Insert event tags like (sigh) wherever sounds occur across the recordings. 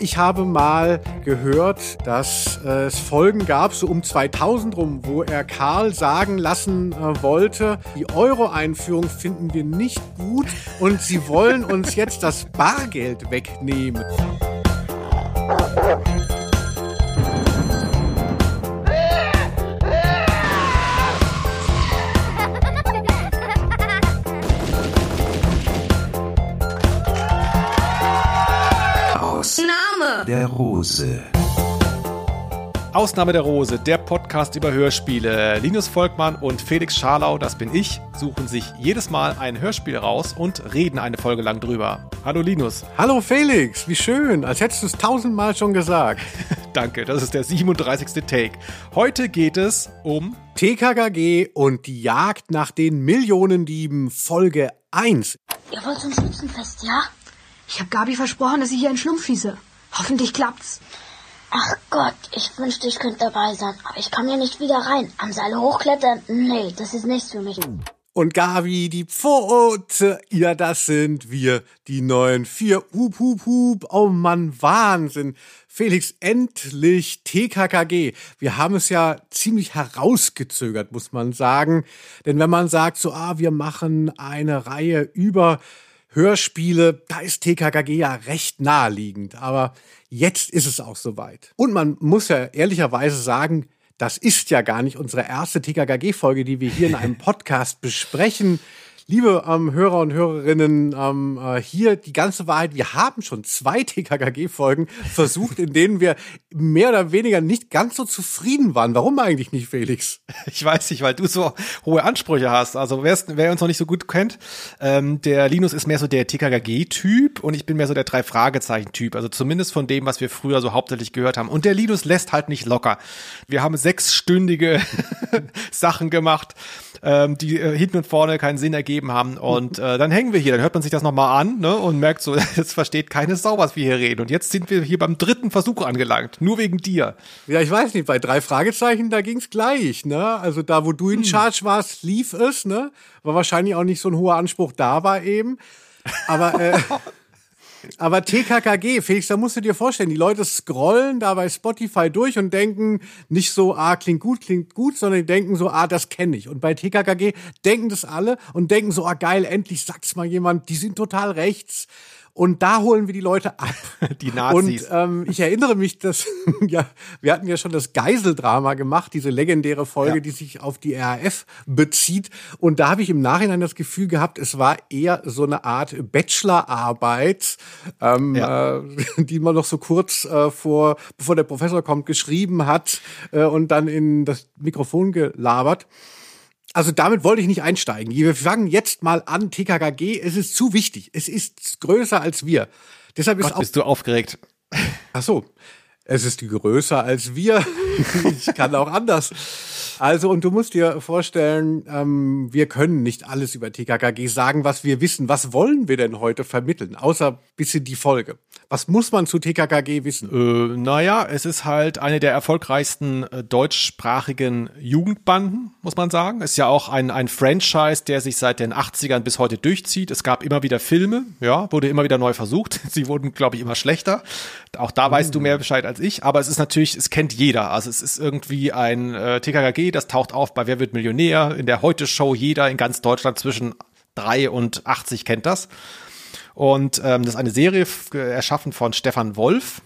ich habe mal gehört, dass es Folgen gab, so um 2000 rum, wo er Karl sagen lassen äh, wollte, die Euro-Einführung finden wir nicht gut und sie wollen uns jetzt das Bargeld wegnehmen. Der Rose. Ausnahme der Rose, der Podcast über Hörspiele. Linus Volkmann und Felix Scharlau, das bin ich, suchen sich jedes Mal ein Hörspiel raus und reden eine Folge lang drüber. Hallo Linus. Hallo Felix, wie schön, als hättest du es tausendmal schon gesagt. (laughs) Danke, das ist der 37. Take. Heute geht es um TKKG und die Jagd nach den Millionendieben Folge 1. Ihr wollt zum Schützenfest, ja? Ich habe Gabi versprochen, dass ich hier einen Schlumpf schieße. Hoffentlich klappt's. Ach Gott, ich wünschte, ich könnte dabei sein. Aber ich kann hier nicht wieder rein. Am Seil hochklettern? Nee, das ist nichts für mich. Und Gabi, die Pfote, ja, das sind wir, die neuen vier. Hup, hup, hup. Oh Mann, Wahnsinn. Felix, endlich TKKG. Wir haben es ja ziemlich herausgezögert, muss man sagen. Denn wenn man sagt, so, ah, wir machen eine Reihe über Hörspiele, da ist TKKG ja recht naheliegend. Aber jetzt ist es auch soweit. Und man muss ja ehrlicherweise sagen, das ist ja gar nicht unsere erste TKKG-Folge, die wir hier in einem (laughs) Podcast besprechen. Liebe ähm, Hörer und Hörerinnen, ähm, äh, hier die ganze Wahrheit. Wir haben schon zwei TKKG-Folgen versucht, in denen wir mehr oder weniger nicht ganz so zufrieden waren. Warum eigentlich nicht, Felix? (laughs) Ich weiß nicht, weil du so hohe Ansprüche hast. Also wer uns noch nicht so gut kennt, ähm, der Linus ist mehr so der TKKG-Typ und ich bin mehr so der drei Fragezeichen-Typ. Also zumindest von dem, was wir früher so hauptsächlich gehört haben. Und der Linus lässt halt nicht locker. Wir haben sechsstündige (laughs) Sachen gemacht, ähm, die äh, hinten und vorne keinen Sinn ergeben haben. Und äh, dann hängen wir hier, dann hört man sich das nochmal an ne, und merkt so, (laughs) jetzt versteht keine Sau, was wir hier reden. Und jetzt sind wir hier beim dritten Versuch angelangt, (laughs) nur wegen dir. Ja, ich weiß nicht, bei drei Fragezeichen, da ging's gleich, ne? Also da, wo du in Charge warst, lief es, ne? War wahrscheinlich auch nicht so ein hoher Anspruch da war eben. Aber äh, (laughs) aber TKKG, Felix, da musst du dir vorstellen, die Leute scrollen da bei Spotify durch und denken nicht so, ah, klingt gut, klingt gut, sondern die denken so, ah, das kenne ich. Und bei TKKG denken das alle und denken so, ah, geil, endlich sagt's mal jemand, die sind total rechts. Und da holen wir die Leute ab. (laughs) Die Nazis. Und ähm, ich erinnere mich, dass (laughs) ja, wir hatten ja schon das Geiseldrama gemacht, diese legendäre Folge, Ja. die sich auf die RAF bezieht. Und da habe ich im Nachhinein das Gefühl gehabt, es war eher so eine Art Bachelorarbeit, ähm, Ja. äh, (laughs) die man noch so kurz äh, vor, bevor der Professor kommt, geschrieben hat äh, und dann in das Mikrofon gelabert. Also damit wollte ich nicht einsteigen. Wir fangen jetzt mal an. TKKG, es ist zu wichtig. Es ist größer als wir. Deshalb ist Gott, bist du aufgeregt. Ach so. Es ist größer als wir. (laughs) ich kann auch anders. Also, und du musst dir vorstellen, ähm, wir können nicht alles über TKKG sagen, was wir wissen. Was wollen wir denn heute vermitteln? Außer bisschen die Folge. Was muss man zu TKKG wissen? Äh, naja, es ist halt eine der erfolgreichsten äh, deutschsprachigen Jugendbanden, muss man sagen. Ist ja auch ein, ein Franchise, der sich seit den 80ern bis heute durchzieht. Es gab immer wieder Filme, ja, wurde immer wieder neu versucht. (laughs) Sie wurden, glaube ich, immer schlechter. Auch da weißt du mehr Bescheid als ich. Aber es ist natürlich, es kennt jeder. Also es ist irgendwie ein äh, TKKG, das taucht auf bei Wer wird Millionär, in der Heute-Show. Jeder in ganz Deutschland zwischen drei und 80 kennt das. Und ähm, das ist eine Serie erschaffen von Stefan Wolf,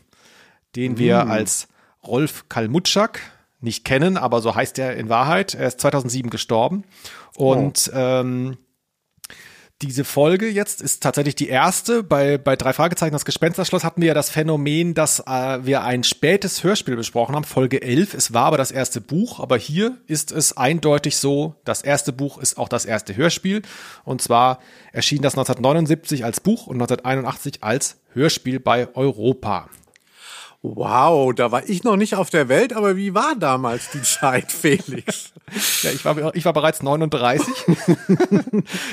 den wir als Rolf Kalmutschak nicht kennen, aber so heißt er in Wahrheit. Er ist 2007 gestorben. Und ähm, diese Folge jetzt ist tatsächlich die erste. Bei, bei drei Fragezeichen, das Gespensterschloss, hatten wir ja das Phänomen, dass äh, wir ein spätes Hörspiel besprochen haben, Folge 11. Es war aber das erste Buch, aber hier ist es eindeutig so, das erste Buch ist auch das erste Hörspiel. Und zwar erschien das 1979 als Buch und 1981 als Hörspiel bei Europa. Wow, da war ich noch nicht auf der Welt, aber wie war damals die Zeit, (laughs) Felix? Ja, ich war, ich war bereits 39.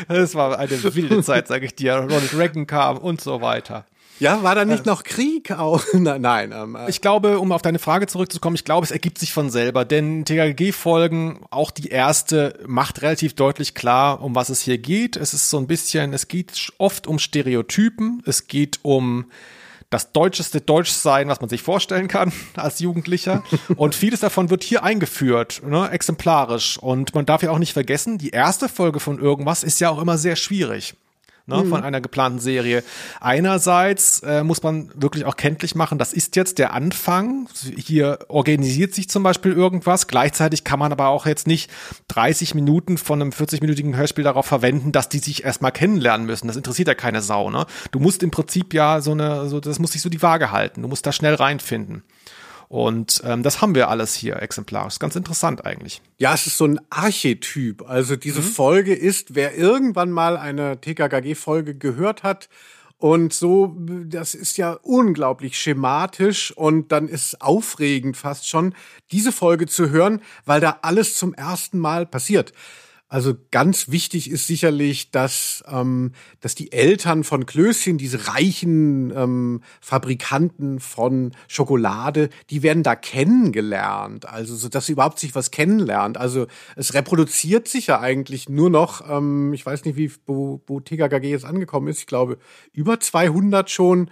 das (laughs) war eine wilde Zeit, sage ich dir. Ronald Reagan kam und so weiter. Ja, war da nicht noch Krieg auch? (laughs) Nein, nein. Ähm, äh, Ich glaube, um auf deine Frage zurückzukommen, ich glaube, es ergibt sich von selber, denn TKG-Folgen, auch die erste, macht relativ deutlich klar, um was es hier geht. Es ist so ein bisschen, es geht oft um Stereotypen, es geht um das deutscheste Deutsch sein, was man sich vorstellen kann (laughs) als Jugendlicher. Und vieles davon wird hier eingeführt, ne, exemplarisch. Und man darf ja auch nicht vergessen, die erste Folge von irgendwas ist ja auch immer sehr schwierig ne, mhm. von einer geplanten Serie. Einerseits äh, muss man wirklich auch kenntlich machen, das ist jetzt der Anfang. Hier organisiert sich zum Beispiel irgendwas. Gleichzeitig kann man aber auch jetzt nicht 30 Minuten von einem 40-minütigen Hörspiel darauf verwenden, dass die sich erstmal kennenlernen müssen. Das interessiert ja keine Sau. Ne? Du musst im Prinzip ja so eine, so das muss sich so die Waage halten. Du musst da schnell reinfinden. Und ähm, das haben wir alles hier exemplarisch. Ganz interessant eigentlich. Ja, es ist so ein Archetyp. Also diese mhm. Folge ist, wer irgendwann mal eine TKKG-Folge gehört hat, und so, das ist ja unglaublich schematisch und dann ist aufregend fast schon, diese Folge zu hören, weil da alles zum ersten Mal passiert. Also ganz wichtig ist sicherlich, dass, ähm, dass die Eltern von Klößchen, diese reichen ähm, Fabrikanten von Schokolade, die werden da kennengelernt. Also so, dass sie überhaupt sich was kennenlernt. Also es reproduziert sich ja eigentlich nur noch, ähm, ich weiß nicht, wie wo, wo TKKG jetzt angekommen ist. Ich glaube über 200 schon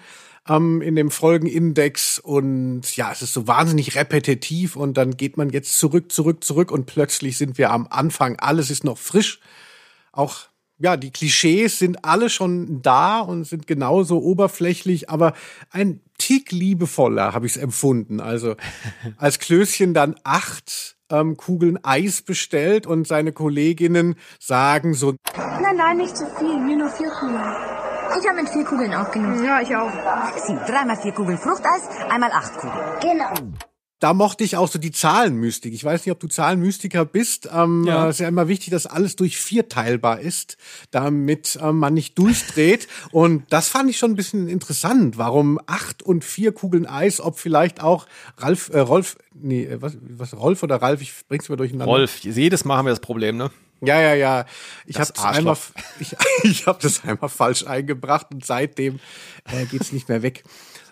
ähm, in dem Folgenindex und ja, es ist so wahnsinnig repetitiv und dann geht man jetzt zurück, zurück, zurück und plötzlich sind wir am Anfang, alles ist noch frisch. Auch ja, die Klischees sind alle schon da und sind genauso oberflächlich, aber ein Tick liebevoller habe ich es empfunden. Also (laughs) als Klößchen dann acht ähm, Kugeln Eis bestellt und seine Kolleginnen sagen so, nein, nein, nicht zu viel, mir nur vier Kugeln. Ich habe mit vier Kugeln aufgenommen. Ja, ich auch. Sie, dreimal vier Kugeln Fruchteis, einmal acht Kugeln. Genau. Da mochte ich auch so die Zahlenmystik. Ich weiß nicht, ob du Zahlenmystiker bist. Ähm, ja. Es ist ja immer wichtig, dass alles durch vier teilbar ist, damit ähm, man nicht durchdreht. und das fand ich schon ein bisschen interessant. Warum acht und vier Kugeln Eis, ob vielleicht auch Ralf, äh, Rolf, nee, äh, was, was, Rolf oder Ralf, ich bring's mir durcheinander. Rolf, jedes Mal haben wir das Problem, ne? Ja, ja, ja. Ich habe das einmal, (laughs) ich, ich hab das einmal falsch eingebracht und seitdem äh, geht's nicht mehr weg.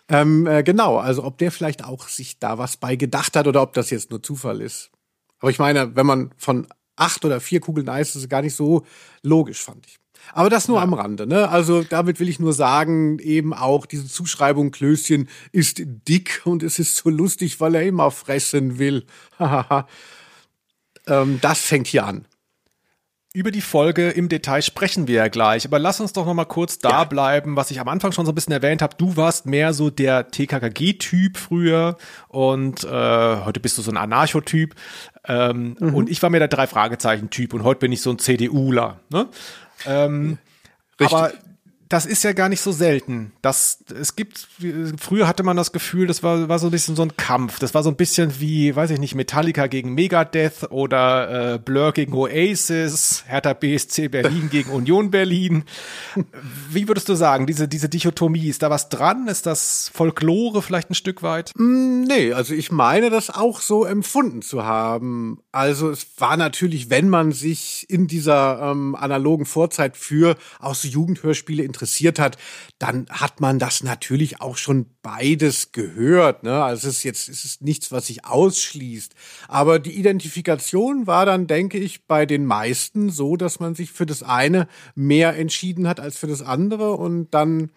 Ähm, äh, genau, also ob der vielleicht auch sich da was bei gedacht hat oder ob das jetzt nur Zufall ist. Aber ich meine, wenn man von acht oder vier Kugeln Eis, ist gar nicht so logisch, fand ich. Aber das nur ja. am Rande, ne? Also damit will ich nur sagen, eben auch diese Zuschreibung Klößchen ist dick und es ist so lustig, weil er immer fressen will. (laughs) ähm, das fängt hier an. Über die Folge im Detail sprechen wir ja gleich, aber lass uns doch noch mal kurz da ja. bleiben, was ich am Anfang schon so ein bisschen erwähnt habe. Du warst mehr so der TKKG-Typ früher und äh, heute bist du so ein Anarcho-Typ ähm, mhm. und ich war mehr der drei Fragezeichen-Typ und heute bin ich so ein CDUler. Ne? Ähm, Richtig. Aber das ist ja gar nicht so selten. Das, es gibt, früher hatte man das Gefühl, das war, war so ein bisschen so ein Kampf. Das war so ein bisschen wie, weiß ich nicht, Metallica gegen Megadeth oder äh, Blur gegen Oasis, Hertha BSC Berlin (laughs) gegen Union Berlin. Wie würdest du sagen, diese, diese Dichotomie, ist da was dran? Ist das Folklore vielleicht ein Stück weit? Mm, nee, also ich meine das auch so empfunden zu haben. Also es war natürlich, wenn man sich in dieser ähm, analogen Vorzeit für auch so Jugendhörspiele interessiert hat, dann hat man das natürlich auch schon beides gehört. Ne? Also es ist jetzt es ist nichts, was sich ausschließt. Aber die Identifikation war dann, denke ich, bei den meisten so, dass man sich für das eine mehr entschieden hat als für das andere und dann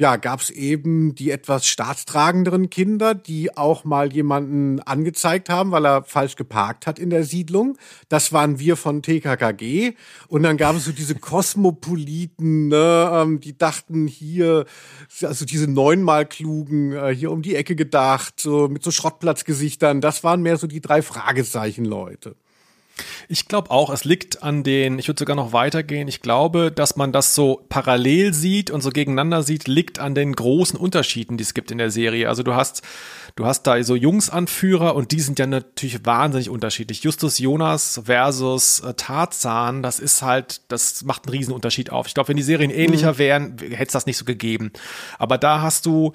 ja, gab es eben die etwas staatstragenderen Kinder, die auch mal jemanden angezeigt haben, weil er falsch geparkt hat in der Siedlung. Das waren wir von TKKG. Und dann gab es so diese Kosmopoliten, ne, ähm, die dachten hier, also diese neunmal klugen, äh, hier um die Ecke gedacht, so mit so Schrottplatzgesichtern. Das waren mehr so die drei Fragezeichen-Leute. Ich glaube auch, es liegt an den, ich würde sogar noch weitergehen, ich glaube, dass man das so parallel sieht und so gegeneinander sieht, liegt an den großen Unterschieden, die es gibt in der Serie. Also du hast, du hast da so Jungsanführer und die sind ja natürlich wahnsinnig unterschiedlich. Justus Jonas versus äh, Tarzan, das ist halt, das macht einen Riesenunterschied auf. Ich glaube, wenn die Serien ähnlicher mhm. wären, hätte es das nicht so gegeben. Aber da hast du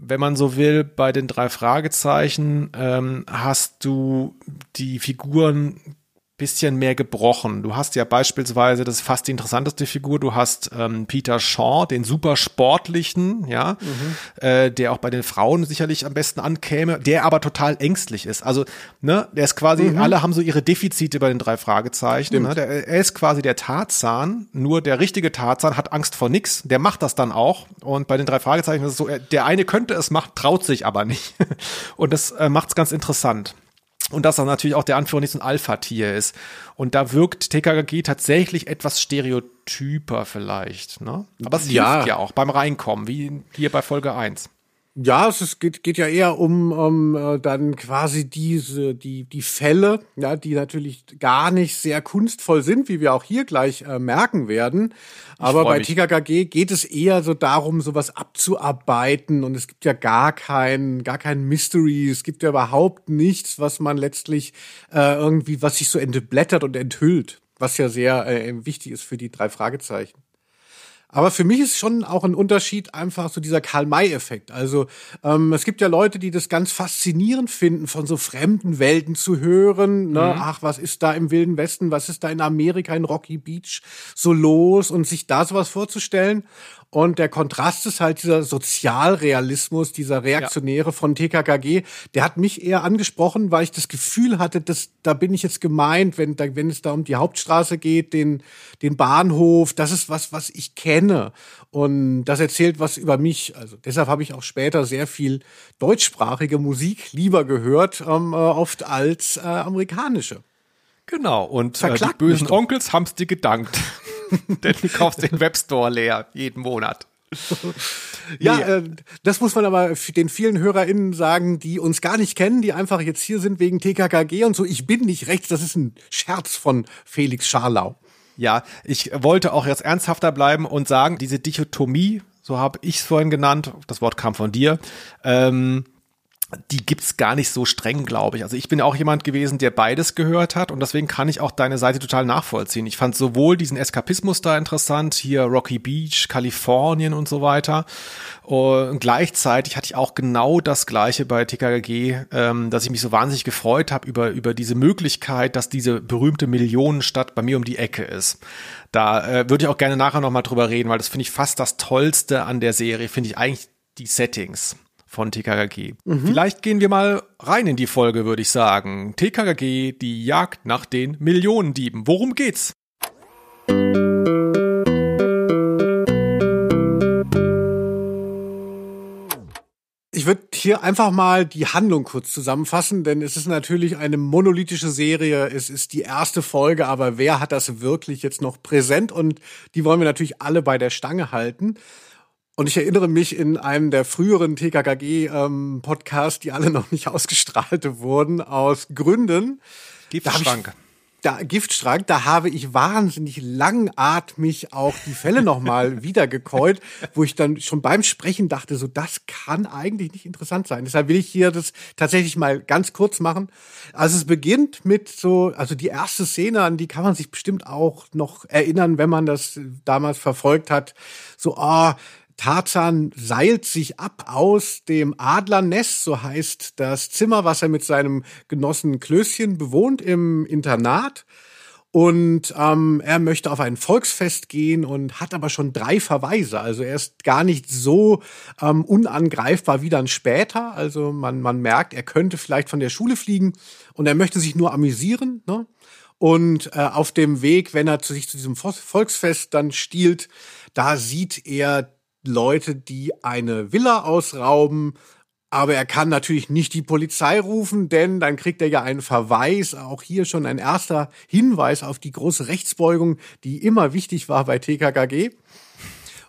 wenn man so will, bei den drei Fragezeichen ähm, hast du die Figuren bisschen mehr gebrochen. Du hast ja beispielsweise, das ist fast die interessanteste Figur, du hast ähm, Peter Shaw, den super sportlichen, ja, mhm. äh, der auch bei den Frauen sicherlich am besten ankäme, der aber total ängstlich ist. Also, ne, der ist quasi, mhm. alle haben so ihre Defizite bei den drei Fragezeichen. Ne? Der, er ist quasi der Tarzan, nur der richtige Tarzan hat Angst vor nix, der macht das dann auch. Und bei den drei Fragezeichen ist es so, der eine könnte es machen, traut sich aber nicht. (laughs) Und das äh, macht es ganz interessant. Und dass er natürlich auch der Anführer nicht so ein Alpha-Tier ist. Und da wirkt TKKG tatsächlich etwas stereotyper vielleicht. Ne? Aber es ja. hilft ja auch beim Reinkommen, wie hier bei Folge 1. Ja, es geht, geht ja eher um, um äh, dann quasi diese, die, die Fälle, ja, die natürlich gar nicht sehr kunstvoll sind, wie wir auch hier gleich äh, merken werden. Aber bei TKKG geht es eher so darum, sowas abzuarbeiten und es gibt ja gar kein, gar kein Mystery, es gibt ja überhaupt nichts, was man letztlich äh, irgendwie, was sich so entblättert und enthüllt, was ja sehr äh, wichtig ist für die drei Fragezeichen. Aber für mich ist schon auch ein Unterschied einfach so dieser Karl-May-Effekt. Also ähm, es gibt ja Leute, die das ganz faszinierend finden, von so fremden Welten zu hören. Ne? Mhm. Ach, was ist da im Wilden Westen, was ist da in Amerika, in Rocky Beach so los und sich da sowas vorzustellen. Und der Kontrast ist halt dieser Sozialrealismus, dieser Reaktionäre ja. von TKKG. Der hat mich eher angesprochen, weil ich das Gefühl hatte, dass da bin ich jetzt gemeint, wenn, da, wenn es da um die Hauptstraße geht, den, den Bahnhof. Das ist was, was ich kenne. Und das erzählt was über mich. Also deshalb habe ich auch später sehr viel deutschsprachige Musik lieber gehört, ähm, äh, oft als äh, amerikanische. Genau, und äh, die bösen Onkels haben's dir gedankt. (laughs) (laughs) Denn du kaufst den Webstore leer jeden Monat. (laughs) ja, äh, das muss man aber den vielen HörerInnen sagen, die uns gar nicht kennen, die einfach jetzt hier sind wegen TKKG und so. Ich bin nicht rechts, das ist ein Scherz von Felix Scharlau. Ja, ich wollte auch jetzt ernsthafter bleiben und sagen, diese Dichotomie, so habe ich es vorhin genannt, das Wort kam von dir, ähm, die gibt's gar nicht so streng, glaube ich. Also ich bin auch jemand gewesen, der beides gehört hat und deswegen kann ich auch deine Seite total nachvollziehen. Ich fand sowohl diesen Eskapismus da interessant, hier Rocky Beach, Kalifornien und so weiter. Und gleichzeitig hatte ich auch genau das Gleiche bei TKG, ähm, dass ich mich so wahnsinnig gefreut habe über, über diese Möglichkeit, dass diese berühmte Millionenstadt bei mir um die Ecke ist. Da äh, würde ich auch gerne nachher nochmal drüber reden, weil das finde ich fast das Tollste an der Serie, finde ich eigentlich die Settings von TKKG. Mhm. Vielleicht gehen wir mal rein in die Folge, würde ich sagen. TKKG, die Jagd nach den Millionendieben. Worum geht's? Ich würde hier einfach mal die Handlung kurz zusammenfassen, denn es ist natürlich eine monolithische Serie. Es ist die erste Folge, aber wer hat das wirklich jetzt noch präsent? Und die wollen wir natürlich alle bei der Stange halten. Und ich erinnere mich in einem der früheren TKKG-Podcasts, ähm, die alle noch nicht ausgestrahlt wurden, aus Gründen. Giftschrank. Da, Giftschrank, da habe ich wahnsinnig langatmig auch die Fälle nochmal (laughs) wiedergekäut, wo ich dann schon beim Sprechen dachte, so das kann eigentlich nicht interessant sein. Deshalb will ich hier das tatsächlich mal ganz kurz machen. Also es beginnt mit so, also die erste Szene, an die kann man sich bestimmt auch noch erinnern, wenn man das damals verfolgt hat. So, ah, oh, Tarzan seilt sich ab aus dem Adlernest, so heißt das Zimmer, was er mit seinem Genossen Klößchen bewohnt im Internat. Und ähm, er möchte auf ein Volksfest gehen und hat aber schon drei Verweise. Also er ist gar nicht so ähm, unangreifbar wie dann später. Also man, man merkt, er könnte vielleicht von der Schule fliegen und er möchte sich nur amüsieren. Ne? Und äh, auf dem Weg, wenn er zu sich zu diesem Volksfest dann stiehlt, da sieht er Leute, die eine Villa ausrauben, aber er kann natürlich nicht die Polizei rufen, denn dann kriegt er ja einen Verweis. Auch hier schon ein erster Hinweis auf die große Rechtsbeugung, die immer wichtig war bei TKKG.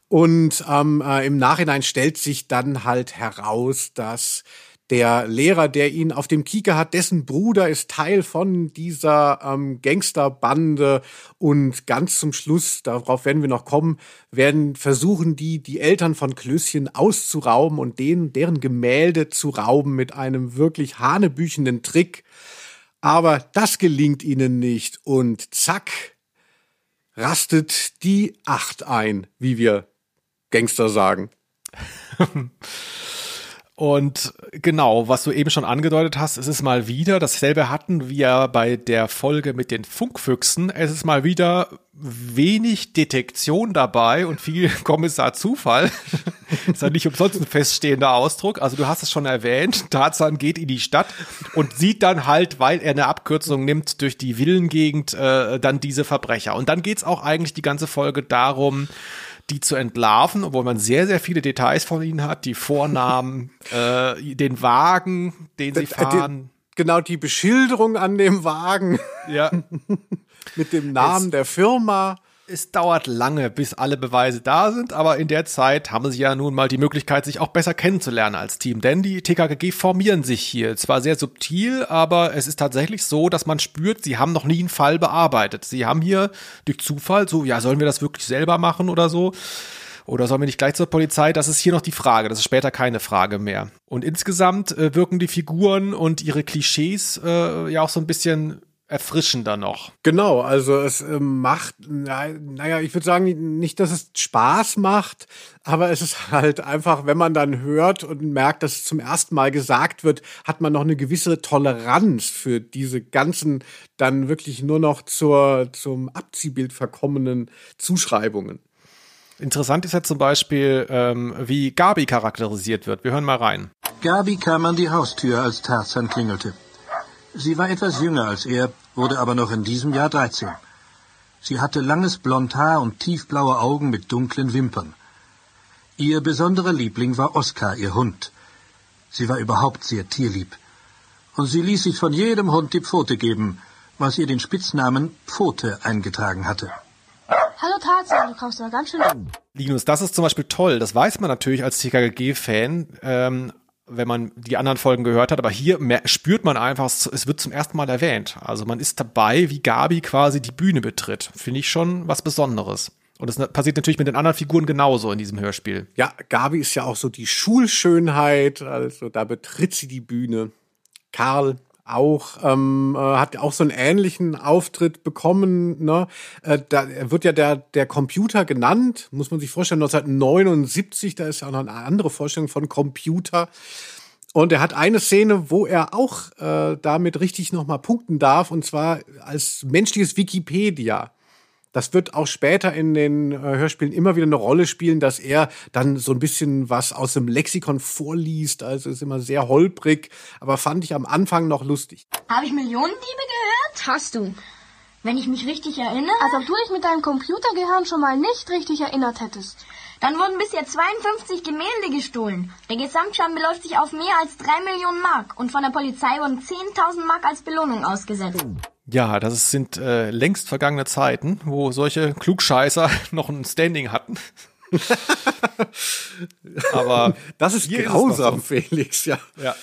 Und ähm, äh, im Nachhinein stellt sich dann halt heraus, dass der Lehrer, der ihn auf dem Kieker hat, dessen Bruder ist Teil von dieser ähm, Gangsterbande und ganz zum Schluss, darauf werden wir noch kommen, werden versuchen die die Eltern von Klößchen auszurauben und denen deren Gemälde zu rauben mit einem wirklich hanebüchenden Trick. Aber das gelingt ihnen nicht und zack rastet die Acht ein, wie wir Gangster sagen. (laughs) Und genau, was du eben schon angedeutet hast, es ist mal wieder, dasselbe hatten wir bei der Folge mit den Funkfüchsen. Es ist mal wieder wenig Detektion dabei und viel (laughs) Kommissar Zufall. (laughs) ist ja nicht umsonst ein feststehender Ausdruck. Also du hast es schon erwähnt, (laughs) Tarzan geht in die Stadt und sieht dann halt, weil er eine Abkürzung nimmt durch die Villengegend, äh, dann diese Verbrecher. Und dann geht's auch eigentlich die ganze Folge darum, die zu entlarven, obwohl man sehr, sehr viele Details von ihnen hat, die Vornamen, (laughs) äh, den Wagen, den sie fahren. Genau, die Beschilderung an dem Wagen. Ja. (laughs) Mit dem Namen Jetzt- der Firma. Es dauert lange, bis alle Beweise da sind, aber in der Zeit haben sie ja nun mal die Möglichkeit, sich auch besser kennenzulernen als Team. Denn die TKKG formieren sich hier. Zwar sehr subtil, aber es ist tatsächlich so, dass man spürt, sie haben noch nie einen Fall bearbeitet. Sie haben hier durch Zufall so, ja, sollen wir das wirklich selber machen oder so? Oder sollen wir nicht gleich zur Polizei? Das ist hier noch die Frage. Das ist später keine Frage mehr. Und insgesamt äh, wirken die Figuren und ihre Klischees äh, ja auch so ein bisschen erfrischender noch. Genau, also es ähm, macht, na, naja, ich würde sagen, nicht, dass es Spaß macht, aber es ist halt einfach, wenn man dann hört und merkt, dass es zum ersten Mal gesagt wird, hat man noch eine gewisse Toleranz für diese ganzen dann wirklich nur noch zur, zum Abziehbild verkommenen Zuschreibungen. Interessant ist ja zum Beispiel, ähm, wie Gabi charakterisiert wird. Wir hören mal rein. Gabi kam an die Haustür, als Tarzan klingelte. Sie war etwas jünger als er, wurde aber noch in diesem Jahr 13. Sie hatte langes blond Haar und tiefblaue Augen mit dunklen Wimpern. Ihr besonderer Liebling war Oskar, ihr Hund. Sie war überhaupt sehr tierlieb. Und sie ließ sich von jedem Hund die Pfote geben, was ihr den Spitznamen Pfote eingetragen hatte. Hallo Tarzan, du kommst mal ganz schön. Linus, das ist zum Beispiel toll. Das weiß man natürlich als TKG-Fan, ähm, wenn man die anderen Folgen gehört hat. Aber hier spürt man einfach, es wird zum ersten Mal erwähnt. Also man ist dabei, wie Gabi quasi die Bühne betritt. Finde ich schon was Besonderes. Und das passiert natürlich mit den anderen Figuren genauso in diesem Hörspiel. Ja, Gabi ist ja auch so die Schulschönheit, also da betritt sie die Bühne. Karl auch ähm, äh, hat auch so einen ähnlichen Auftritt bekommen. Ne? Äh, da wird ja der der Computer genannt, muss man sich vorstellen. 1979, da ist ja auch noch eine andere Vorstellung von Computer. Und er hat eine Szene, wo er auch äh, damit richtig nochmal punkten darf, und zwar als menschliches Wikipedia. Das wird auch später in den äh, Hörspielen immer wieder eine Rolle spielen, dass er dann so ein bisschen was aus dem Lexikon vorliest. Also ist immer sehr holprig, aber fand ich am Anfang noch lustig. Habe ich Millionendiebe gehört? Hast du? Wenn ich mich richtig erinnere, Als ob du dich mit deinem Computergehirn schon mal nicht richtig erinnert hättest. Dann wurden bisher 52 Gemälde gestohlen. Der Gesamtschaden beläuft sich auf mehr als 3 Millionen Mark und von der Polizei wurden 10.000 Mark als Belohnung ausgesetzt. Ja, das sind äh, längst vergangene Zeiten, wo solche Klugscheißer (laughs) noch ein Standing hatten. (laughs) Aber Das ist Hier ist grausam, so. Felix, ja. Ja.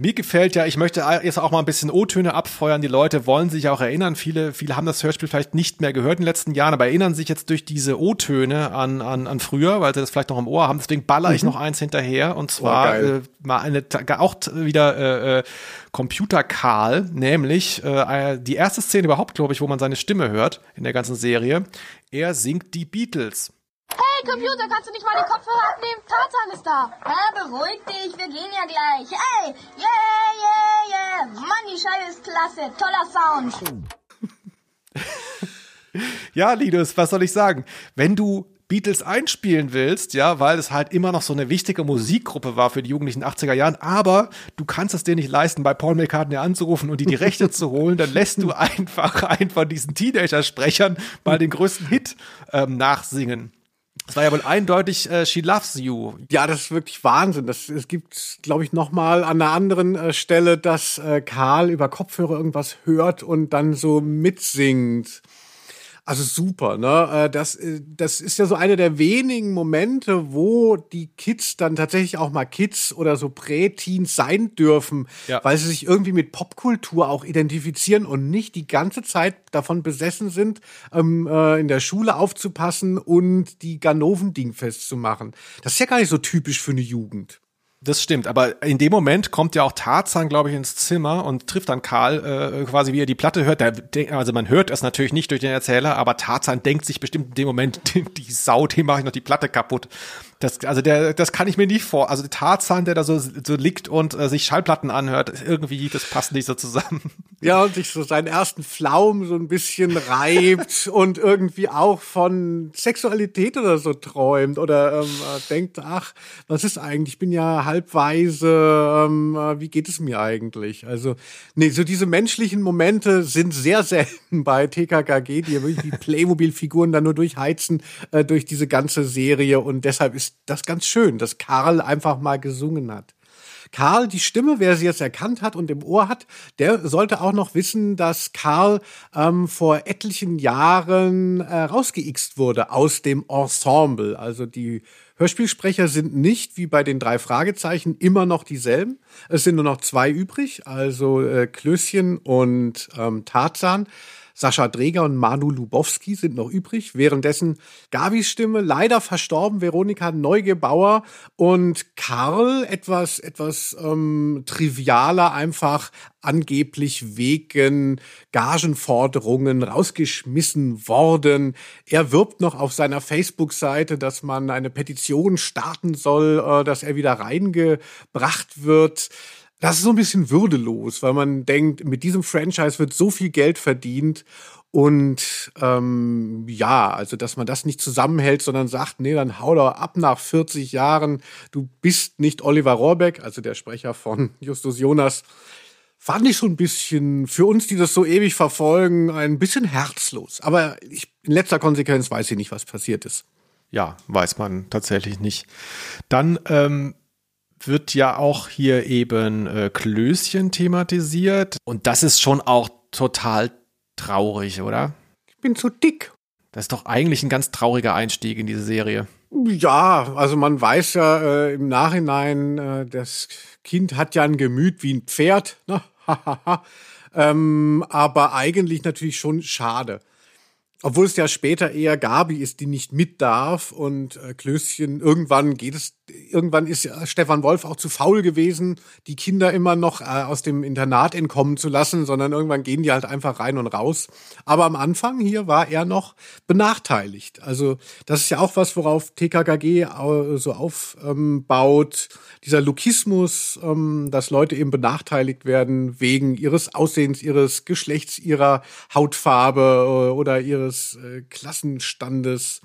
Mir gefällt ja, ich möchte jetzt auch mal ein bisschen O-Töne abfeuern. Die Leute wollen sich auch erinnern. Viele, viele haben das Hörspiel vielleicht nicht mehr gehört in den letzten Jahren, aber erinnern sich jetzt durch diese O-Töne an, an, an früher, weil sie das vielleicht noch im Ohr haben. Deswegen baller ich noch eins hinterher und zwar geil. äh, mal eine auch wieder äh, äh, Computer-Karl, nämlich äh, die erste Szene überhaupt, glaube ich, wo man seine Stimme hört in der ganzen Serie. Er singt die Beatles. Hey Computer, kannst du nicht mal den Kopfhörer abnehmen? Tarzan ist da. Ah, beruhig dich, wir gehen ja gleich. Hey, yeah, yeah, yeah. Mann, die Scheibe ist klasse. Toller Sound. (laughs) Ja, Linus, was soll ich sagen? Wenn du Beatles einspielen willst, ja, weil es halt immer noch so eine wichtige Musikgruppe war für die Jugendlichen 80er Jahren, aber du kannst es dir nicht leisten, bei Paul McCartney anzurufen und die die Rechte zu holen, dann lässt du (laughs) einfach einen von diesen Teenager-Sprechern mal den größten Hit ähm, nachsingen. Das war ja wohl eindeutig äh, She Loves You. Ja, das ist wirklich Wahnsinn. Das, es gibt, glaube ich, noch mal an einer anderen äh, Stelle, dass äh, Karl über Kopfhörer irgendwas hört und dann so mitsingt. Also super, ne? Äh, Das, äh, das ist ja so einer der wenigen Momente, wo die Kids dann tatsächlich auch mal Kids oder so Prä-Teens sein dürfen, Ja. weil sie sich irgendwie mit Popkultur auch identifizieren und nicht die ganze Zeit davon besessen sind, ähm, äh, in der Schule aufzupassen und die Ganoven-Ding festzumachen. Das ist ja gar nicht so typisch für eine Jugend. Das stimmt, aber in dem Moment kommt ja auch Tarzan, glaube ich, ins Zimmer und trifft dann Karl äh, quasi, wie er die Platte hört. Der, also man hört es natürlich nicht durch den Erzähler, aber Tarzan denkt sich bestimmt in dem Moment, (laughs) die, Sau, dem mache ich noch die Platte kaputt. Das, also der, das kann ich mir nicht vor. Also Tarzan, der da so, so liegt und äh, sich Schallplatten anhört, irgendwie, das passt nicht so zusammen. (laughs) Ja, und sich so seinen ersten Flaum so ein bisschen reibt (laughs) und irgendwie auch von Sexualität oder so träumt oder ähm, äh, denkt, ach, was ist eigentlich? Ich bin ja halbweise, ähm, äh, wie geht es mir eigentlich? Also, nee, so diese menschlichen Momente sind sehr selten (laughs) bei TKKG, die ja wirklich die Playmobil-Figuren dann nur durchheizen äh, durch diese ganze Serie und deshalb ist das ganz schön, dass Karl einfach mal gesungen hat. Karl, die Stimme, wer sie jetzt erkannt hat und im Ohr hat, der sollte auch noch wissen, dass Karl ähm, vor etlichen Jahren äh, rausgeixt wurde aus dem Ensemble. Also die Hörspielsprecher sind nicht wie bei den drei Fragezeichen immer noch dieselben. Es sind nur noch zwei übrig, also äh, Klößchen und ähm, Tarzan. Sascha Dreger und Manu Lubowski sind noch übrig. Währenddessen Gabis Stimme leider verstorben, Veronika Neugebauer und Karl etwas, etwas ähm, trivialer einfach angeblich wegen Gagenforderungen rausgeschmissen worden. Er wirbt noch auf seiner Facebook-Seite, dass man eine Petition starten soll, äh, dass er wieder reingebracht wird das ist so ein bisschen würdelos, weil man denkt, mit diesem Franchise wird so viel Geld verdient und ähm, ja, also dass man das nicht zusammenhält, sondern sagt, nee, dann hau doch ab nach 40 Jahren. Du bist nicht Oliver Rohrbeck, also der Sprecher von (laughs) Justus Jonas. Fand ich schon ein bisschen, für uns, die das so ewig verfolgen, ein bisschen herzlos. Aber ich, in letzter Konsequenz weiß ich nicht, was passiert ist. Ja, weiß man tatsächlich nicht. Dann ähm, wird ja auch hier eben äh, Klößchen thematisiert. Und das ist schon auch total traurig, oder? Ich bin zu dick. Das ist doch eigentlich ein ganz trauriger Einstieg in diese Serie. Ja, also man weiß ja äh, im Nachhinein, äh, das Kind hat ja ein Gemüt wie ein Pferd. Ne? (laughs) ähm, aber eigentlich natürlich schon schade. Obwohl es ja später eher Gabi ist, die nicht mit darf und äh, Klößchen, irgendwann geht es, irgendwann ist Stefan Wolf auch zu faul gewesen, die Kinder immer noch äh, aus dem Internat entkommen zu lassen, sondern irgendwann gehen die halt einfach rein und raus. Aber am Anfang hier war er noch benachteiligt. Also das ist ja auch was, worauf TKKG so aufbaut. Dieser Lukismus, ähm, dass Leute eben benachteiligt werden wegen ihres Aussehens, ihres Geschlechts, ihrer Hautfarbe äh, oder ihres ihres äh, Klassenstandes.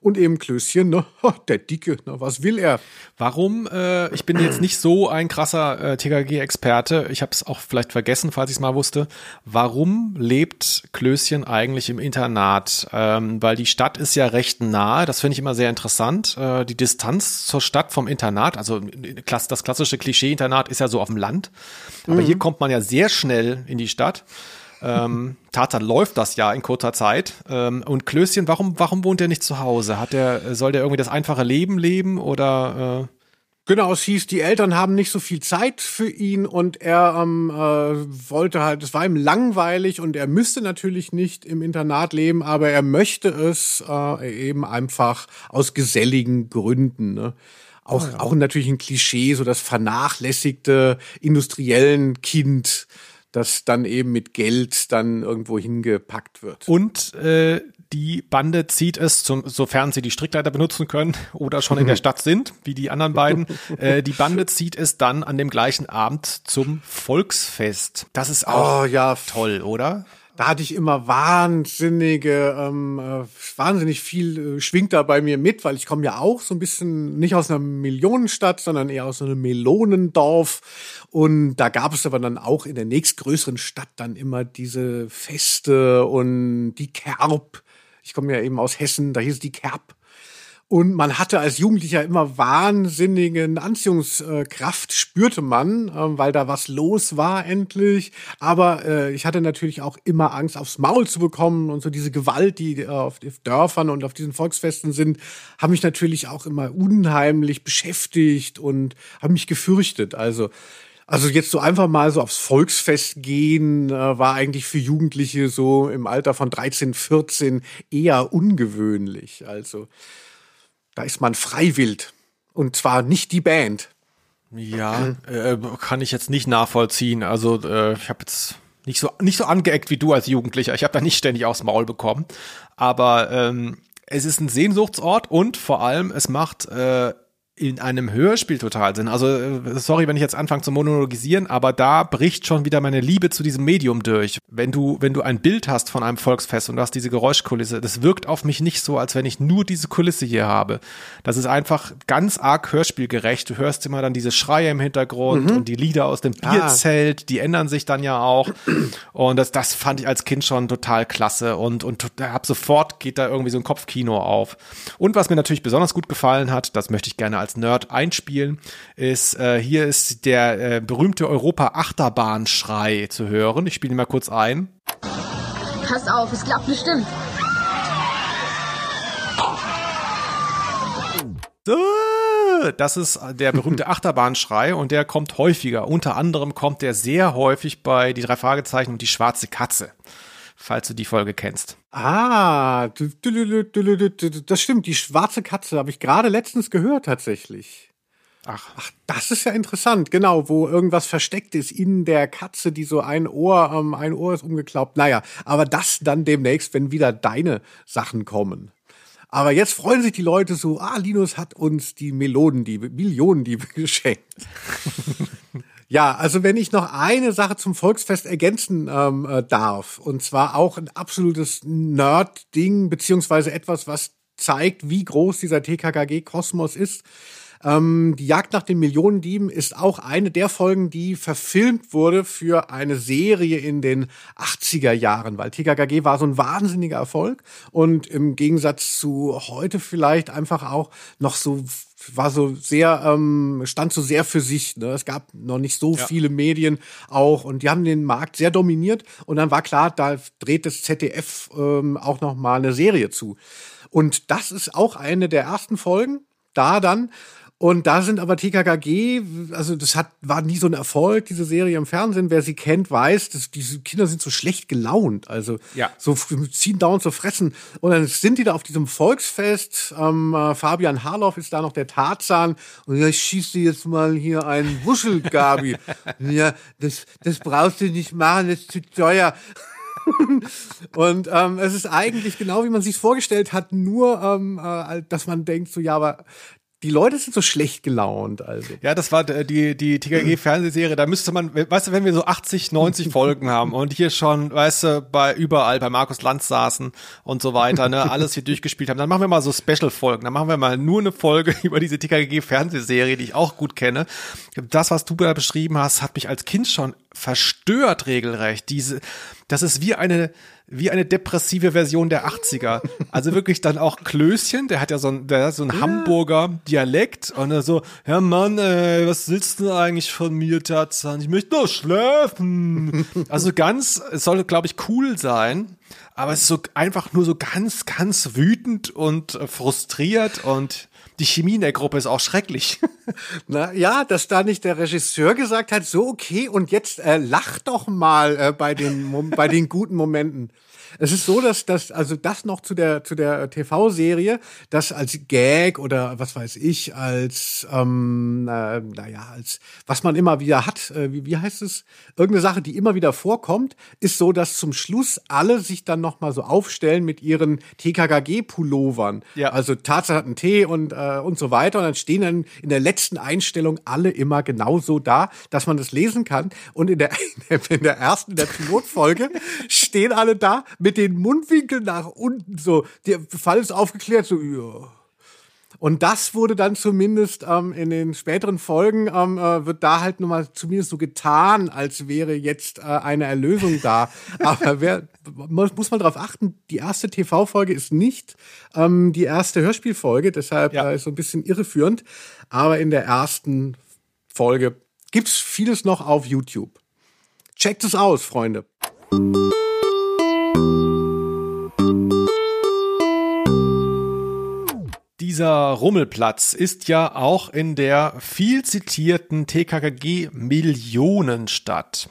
Und eben Klößchen, ne? der Dicke, ne? was will er? Warum? Äh, ich bin jetzt nicht so ein krasser äh, TKG-Experte. Ich habe es auch vielleicht vergessen, falls ich es mal wusste. Warum lebt Klößchen eigentlich im Internat? Ähm, weil die Stadt ist ja recht nahe. Das finde ich immer sehr interessant. Äh, die Distanz zur Stadt vom Internat, also das klassische Klischee-Internat ist ja so auf dem Land. Aber mhm. hier kommt man ja sehr schnell in die Stadt. Ähm, Tarzan läuft das ja in kurzer Zeit. Ähm, und Klößchen, warum, warum wohnt er nicht zu Hause? Hat der, soll der irgendwie das einfache Leben leben oder? Äh Genau, es hieß, die Eltern haben nicht so viel Zeit für ihn und er ähm, äh, wollte halt, es war ihm langweilig und er müsste natürlich nicht im Internat leben, aber er möchte es äh, eben einfach aus geselligen Gründen. Ne? Auch, oh ja. auch natürlich ein Klischee, so das vernachlässigte industriellen Kind das dann eben mit Geld dann irgendwo hingepackt wird. Und äh, die Bande zieht es, zum, sofern sie die Strickleiter benutzen können (laughs) oder schon in der Stadt sind, wie die anderen beiden, (laughs) äh, die Bande zieht es dann an dem gleichen Abend zum Volksfest. Das ist auch oh, ja. toll, oder? Da hatte ich immer wahnsinnige, ähm, äh, wahnsinnig viel äh, schwingt da bei mir mit, weil ich komme ja auch so ein bisschen nicht aus einer Millionenstadt, sondern eher aus einem Melonendorf. Und da gab es aber dann auch in der nächstgrößeren Stadt dann immer diese Feste und die Kerb. Ich komme ja eben aus Hessen, da hieß die Kerb. Und man hatte als Jugendlicher immer wahnsinnigen Anziehungskraft, spürte man, ähm, weil da was los war endlich. Aber äh, ich hatte natürlich auch immer Angst, aufs Maul zu bekommen. Und so diese Gewalt, die äh, auf Dörfern und auf diesen Volksfesten sind, haben mich natürlich auch immer unheimlich beschäftigt und haben mich gefürchtet. Also also jetzt so einfach mal so aufs Volksfest gehen, äh, war eigentlich für Jugendliche so im Alter von 13, 14 eher ungewöhnlich. Also da ist man freiwillig. Und zwar nicht die Band. Ja, äh, kann ich jetzt nicht nachvollziehen. Also äh, ich habe jetzt nicht so nicht so angeeckt wie du als Jugendlicher. Ich habe da nicht ständig aufs Maul bekommen. Aber ähm, es ist ein Sehnsuchtsort und vor allem es macht äh, in einem Hörspiel total Sinn. Also, äh, sorry, wenn ich jetzt anfange zu monologisieren, aber da bricht schon wieder meine Liebe zu diesem Medium durch. Wenn du, wenn du ein Bild hast von einem Volksfest und du hast diese Geräuschkulisse, das wirkt auf mich nicht so, als wenn ich nur diese Kulisse hier habe. Das ist einfach ganz arg hörspielgerecht. Du hörst immer dann diese Schreie im Hintergrund mhm. und die Lieder aus dem ah. Bierzelt, ah. die ändern sich dann ja auch. Und das, das fand ich als Kind schon total klasse und, und hab sofort geht da irgendwie so ein Kopfkino auf. Und was mir natürlich besonders gut gefallen hat, das möchte ich gerne als als Nerd einspielen, ist, äh, hier ist der äh, berühmte Europa-Achterbahnschrei zu hören. Ich spiele ihn mal kurz ein. Pass auf, es klappt bestimmt. Das ist der berühmte (laughs) Achterbahnschrei und der kommt häufiger. Unter anderem kommt der sehr häufig bei die drei Fragezeichen und die schwarze Katze falls du die Folge kennst. Ah, das stimmt. Die schwarze Katze habe ich gerade letztens gehört tatsächlich. Ach. Ach, das ist ja interessant, genau, wo irgendwas versteckt ist in der Katze, die so ein Ohr, ähm, ein Ohr ist umgeklappt. Naja, aber das dann demnächst, wenn wieder deine Sachen kommen. Aber jetzt freuen sich die Leute so, ah, Linus hat uns die Melonendiebe, Millionendiebe (laughs) geschenkt. Ja, also wenn ich noch eine Sache zum Volksfest ergänzen ähm, äh, darf, und zwar auch ein absolutes Nerd-Ding, beziehungsweise etwas, was zeigt, wie groß dieser TKKG-Kosmos ist. Ähm, die Jagd nach den Millionendieben ist auch eine der Folgen, die verfilmt wurde für eine Serie in den 80er Jahren, weil TKKG war so ein wahnsinniger Erfolg und im Gegensatz zu heute vielleicht einfach auch noch so war so sehr, ähm, stand so sehr für sich. Ne? Es gab noch nicht so ja. viele Medien auch und die haben den Markt sehr dominiert und dann war klar, da dreht das ZDF ähm, auch noch mal eine Serie zu. Und das ist auch eine der ersten Folgen. Da dann und da sind aber TKKG, also das hat, war nie so ein Erfolg, diese Serie im Fernsehen. Wer sie kennt, weiß, dass diese Kinder sind so schlecht gelaunt. Also ja. so ziehen dauernd zu fressen. Und dann sind die da auf diesem Volksfest. Ähm, äh, Fabian Harloff ist da noch der Tarzan. Und ja, ich schieße jetzt mal hier einen Wuschel, Gabi. (laughs) ja, das, das brauchst du nicht machen, das ist zu teuer. (laughs) und ähm, es ist eigentlich genau wie man sich vorgestellt hat, nur ähm, äh, dass man denkt so ja, aber die Leute sind so schlecht gelaunt, also. Ja, das war die, die TKG-Fernsehserie, da müsste man, weißt du, wenn wir so 80, 90 (laughs) Folgen haben und hier schon, weißt du, bei überall bei Markus Lanz saßen und so weiter, ne, alles hier (laughs) durchgespielt haben, dann machen wir mal so Special-Folgen, dann machen wir mal nur eine Folge (laughs) über diese TKG-Fernsehserie, die ich auch gut kenne. Das, was du da beschrieben hast, hat mich als Kind schon verstört regelrecht. Diese, das ist wie eine, wie eine depressive Version der 80er. Also wirklich dann auch Klößchen, der hat ja so ein, der hat so ein ja. Hamburger Dialekt und er so, ja Mann, ey, was willst du eigentlich von mir, Tarzan? Ich möchte nur schlafen. (laughs) Also ganz, es soll, glaube ich, cool sein, aber es ist so einfach nur so ganz, ganz wütend und frustriert und die Chemie in der Gruppe ist auch schrecklich. (laughs) Na ja, dass da nicht der Regisseur gesagt hat, so okay und jetzt äh, lach doch mal äh, bei den bei den guten Momenten. Es ist so, dass das, also das noch zu der, zu der TV-Serie, das als Gag oder was weiß ich, als, ähm, äh, naja, als, was man immer wieder hat, äh, wie, wie heißt es? Irgendeine Sache, die immer wieder vorkommt, ist so, dass zum Schluss alle sich dann nochmal so aufstellen mit ihren TKKG-Pullovern. Ja. Also Tatsache hat einen T und, äh, und so weiter. Und dann stehen dann in der letzten Einstellung alle immer genauso da, dass man das lesen kann. Und in der, (laughs) in der ersten, der Pilotfolge stehen alle da mit den Mundwinkeln nach unten so. Der Fall ist aufgeklärt, so, ja. Und das wurde dann zumindest ähm, in den späteren Folgen, ähm, äh, wird da halt nochmal zumindest so getan, als wäre jetzt äh, eine Erlösung da. (laughs) Aber wer, muss, muss man darauf achten, die erste TV-Folge ist nicht ähm, die erste Hörspielfolge, deshalb ja. äh, so ein bisschen irreführend. Aber in der ersten Folge gibt's vieles noch auf YouTube. Checkt es aus, Freunde. Dieser Rummelplatz ist ja auch in der viel zitierten TKKG Millionenstadt.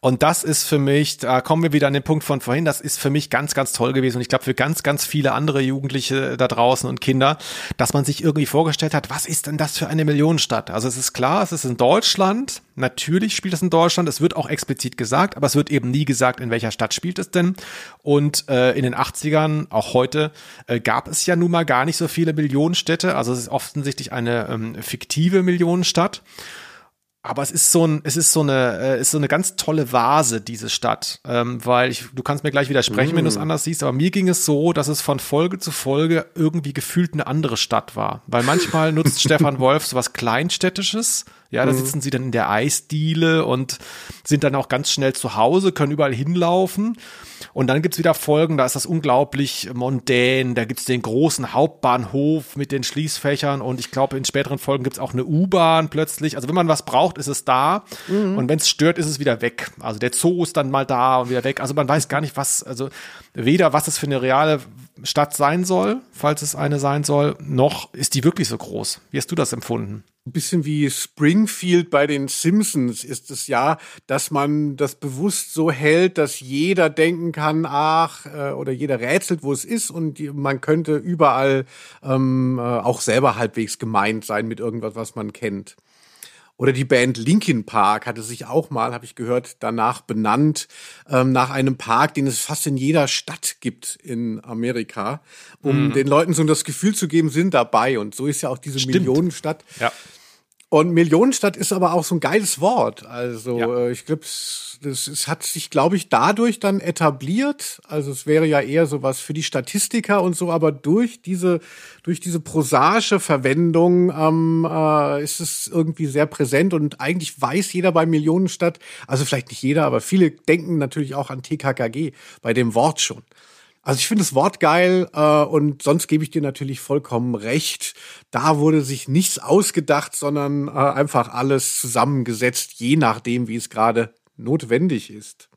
Und das ist für mich, da kommen wir wieder an den Punkt von vorhin, das ist für mich ganz, ganz toll gewesen und ich glaube für ganz, ganz viele andere Jugendliche da draußen und Kinder, dass man sich irgendwie vorgestellt hat, was ist denn das für eine Millionenstadt? Also es ist klar, es ist in Deutschland, natürlich spielt es in Deutschland, es wird auch explizit gesagt, aber es wird eben nie gesagt, in welcher Stadt spielt es denn. Und äh, in den 80ern, auch heute, äh, gab es ja nun mal gar nicht so viele Millionenstädte, also es ist offensichtlich eine ähm, fiktive Millionenstadt. Aber es ist so ein, es ist so eine, äh, ist so eine ganz tolle Vase, diese Stadt. Ähm, weil ich, du kannst mir gleich widersprechen, mm. wenn du es anders siehst, aber mir ging es so, dass es von Folge zu Folge irgendwie gefühlt eine andere Stadt war. Weil manchmal nutzt (laughs) Stefan Wolf so was Kleinstädtisches, ja, da mhm. sitzen sie dann in der Eisdiele und sind dann auch ganz schnell zu Hause, können überall hinlaufen. Und dann gibt's wieder Folgen, da ist das unglaublich mondän, da gibt's den großen Hauptbahnhof mit den Schließfächern und ich glaube, in späteren Folgen gibt's auch eine U-Bahn plötzlich. Also wenn man was braucht, ist es da mhm. und wenn es stört, ist es wieder weg. Also der Zoo ist dann mal da und wieder weg. Also man weiß gar nicht, was, also weder was es für eine reale Stadt sein soll, falls es eine sein soll, noch ist die wirklich so groß. Wie hast du das empfunden? Ein bisschen wie Springfield bei den Simpsons ist es ja, dass man das bewusst so hält, dass jeder denken kann, ach, äh, oder jeder rätselt, wo es ist und die, man könnte überall ähm, äh, auch selber halbwegs gemeint sein mit irgendwas, was man kennt. Oder die Band Linkin Park hatte sich auch mal, habe ich gehört, danach benannt, ähm, nach einem Park, den es fast in jeder Stadt gibt in Amerika, um mhm. den Leuten so das Gefühl zu geben, sind dabei. Und so ist ja auch diese Stimmt. Millionenstadt. Ja. Und Millionenstadt ist aber auch so ein geiles Wort. Also ja. äh, ich glaube, das, es hat sich, glaube ich, dadurch dann etabliert. Also es wäre ja eher sowas für die Statistiker und so, aber durch diese durch diese prosasche Verwendung ähm, äh, ist es irgendwie sehr präsent und eigentlich weiß jeder bei Millionenstadt, also vielleicht nicht jeder, aber viele denken natürlich auch an TKKG bei dem Wort schon. Also ich finde das Wort geil äh, und sonst gebe ich dir natürlich vollkommen recht. Da wurde sich nichts ausgedacht, sondern äh, einfach alles zusammengesetzt, je nachdem, wie es gerade notwendig ist.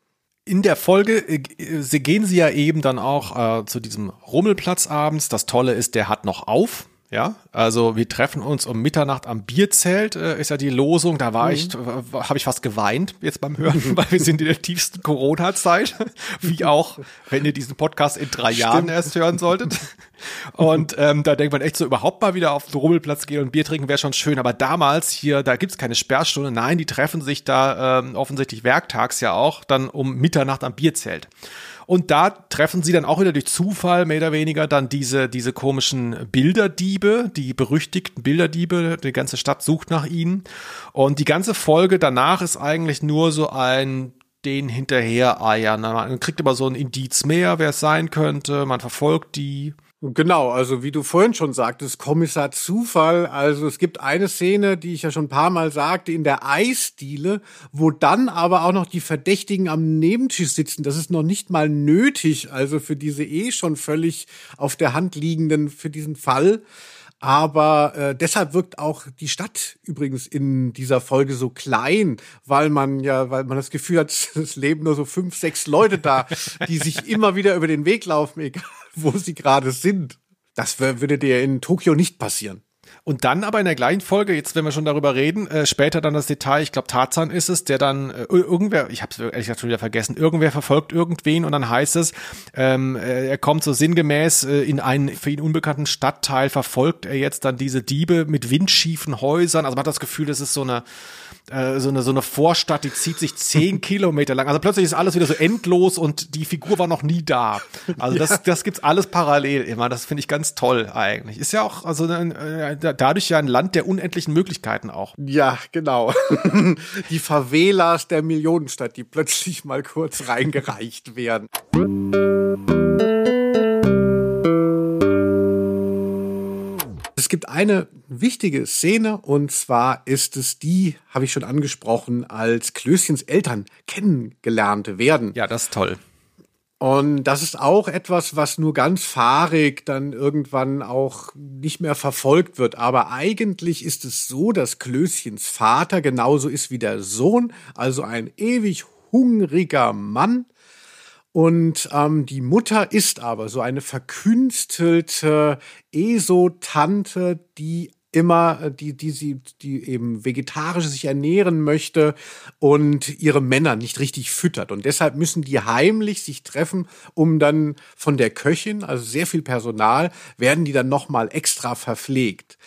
In der Folge äh, sie gehen sie ja eben dann auch äh, zu diesem Rummelplatz abends. Das Tolle ist, der hat noch auf. Ja, also wir treffen uns um Mitternacht am Bierzelt, äh, ist ja die Losung. Da war mhm. ich, habe ich fast geweint jetzt beim Hören, (laughs) weil wir sind in der tiefsten Corona-Zeit, (laughs) wie auch, wenn ihr diesen Podcast in drei Stimmt. Jahren erst hören solltet. (laughs) Und ähm, da denkt man echt so, überhaupt mal wieder auf den Rummelplatz gehen und Bier trinken wäre schon schön. Aber damals hier, da gibt's keine Sperrstunde. Nein, die treffen sich da ähm, offensichtlich werktags ja auch, dann um Mitternacht am Bierzelt. Und da treffen sie dann auch wieder durch Zufall mehr oder weniger dann diese, diese komischen Bilderdiebe, die berüchtigten Bilderdiebe. Die ganze Stadt sucht nach ihnen. Und die ganze Folge danach ist eigentlich nur so ein den hinterher eiern. Man kriegt immer so ein Indiz mehr, wer es sein könnte. Man verfolgt die. Genau, also wie du vorhin schon sagtest, Kommissar Zufall. Also es gibt eine Szene, die ich ja schon ein paar Mal sagte, in der Eisdiele, wo dann aber auch noch die Verdächtigen am Nebentisch sitzen. Das ist noch nicht mal nötig, also für diese eh schon völlig auf der Hand liegenden, für diesen Fall. Aber äh, deshalb wirkt auch die Stadt übrigens in dieser Folge so klein, weil man ja, weil man das Gefühl hat, (laughs) es leben nur so fünf, sechs Leute da, die sich immer wieder über den Weg laufen, egal wo sie gerade sind. Das würde dir in Tokio nicht passieren. Und dann aber in der gleichen Folge, jetzt wenn wir schon darüber reden, äh, später dann das Detail, ich glaube Tarzan ist es, der dann äh, irgendwer, ich habe es ehrlich gesagt schon wieder vergessen, irgendwer verfolgt irgendwen und dann heißt es, ähm, äh, er kommt so sinngemäß äh, in einen für ihn unbekannten Stadtteil, verfolgt er jetzt dann diese Diebe mit windschiefen Häusern. Also man hat das Gefühl, das ist so eine äh, so eine so eine Vorstadt, die zieht sich zehn (laughs) Kilometer lang. Also plötzlich ist alles wieder so endlos und die Figur war noch nie da. Also das, ja. das gibt's alles parallel immer. Das finde ich ganz toll eigentlich. Ist ja auch also äh, dadurch ja ein Land der unendlichen Möglichkeiten auch. Ja, genau. (laughs) die Favelas der Millionenstadt, die plötzlich mal kurz (laughs) reingereicht werden. Es gibt eine wichtige Szene und zwar ist es die, habe ich schon angesprochen, als Klößchens Eltern kennengelernt werden. Ja, das ist toll. Und das ist auch etwas, was nur ganz fahrig dann irgendwann auch nicht mehr verfolgt wird. Aber eigentlich ist es so, dass Klößchens Vater genauso ist wie der Sohn, also ein ewig hungriger Mann, und ähm, die Mutter ist aber so eine verkünstelte Esotante, die immer, äh, die, die sie, die eben vegetarisch sich ernähren möchte und ihre Männer nicht richtig füttert. Und deshalb müssen die heimlich sich treffen, um dann von der Köchin, also sehr viel Personal, werden die dann nochmal extra verpflegt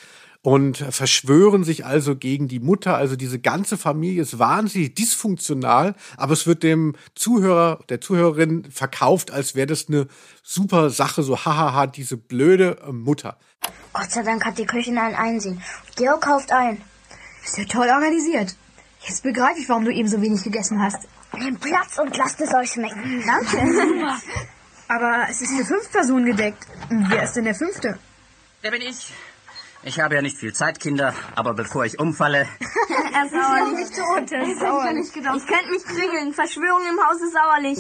und verschwören sich also gegen die Mutter. Also diese ganze Familie ist wahnsinnig dysfunktional, aber es wird dem Zuhörer, der Zuhörerin verkauft, als wäre das eine super Sache, so hahaha, diese blöde äh, Mutter. Gott sei Dank hat die Köchin ein Einsehen. Georg kauft ein. Ist ja toll organisiert. Jetzt begreife ich, warum du eben so wenig gegessen hast. Nehmt Platz und lasst es euch schmecken. (laughs) Danke. Aber es ist für fünf Personen gedeckt. Und Wer ist denn der fünfte? Der bin ich. Ich habe ja nicht viel Zeit, Kinder, aber bevor ich umfalle, (laughs) Er ist sauerlich. Ich könnte mich klingeln. Verschwörung im Hause Sauerlich.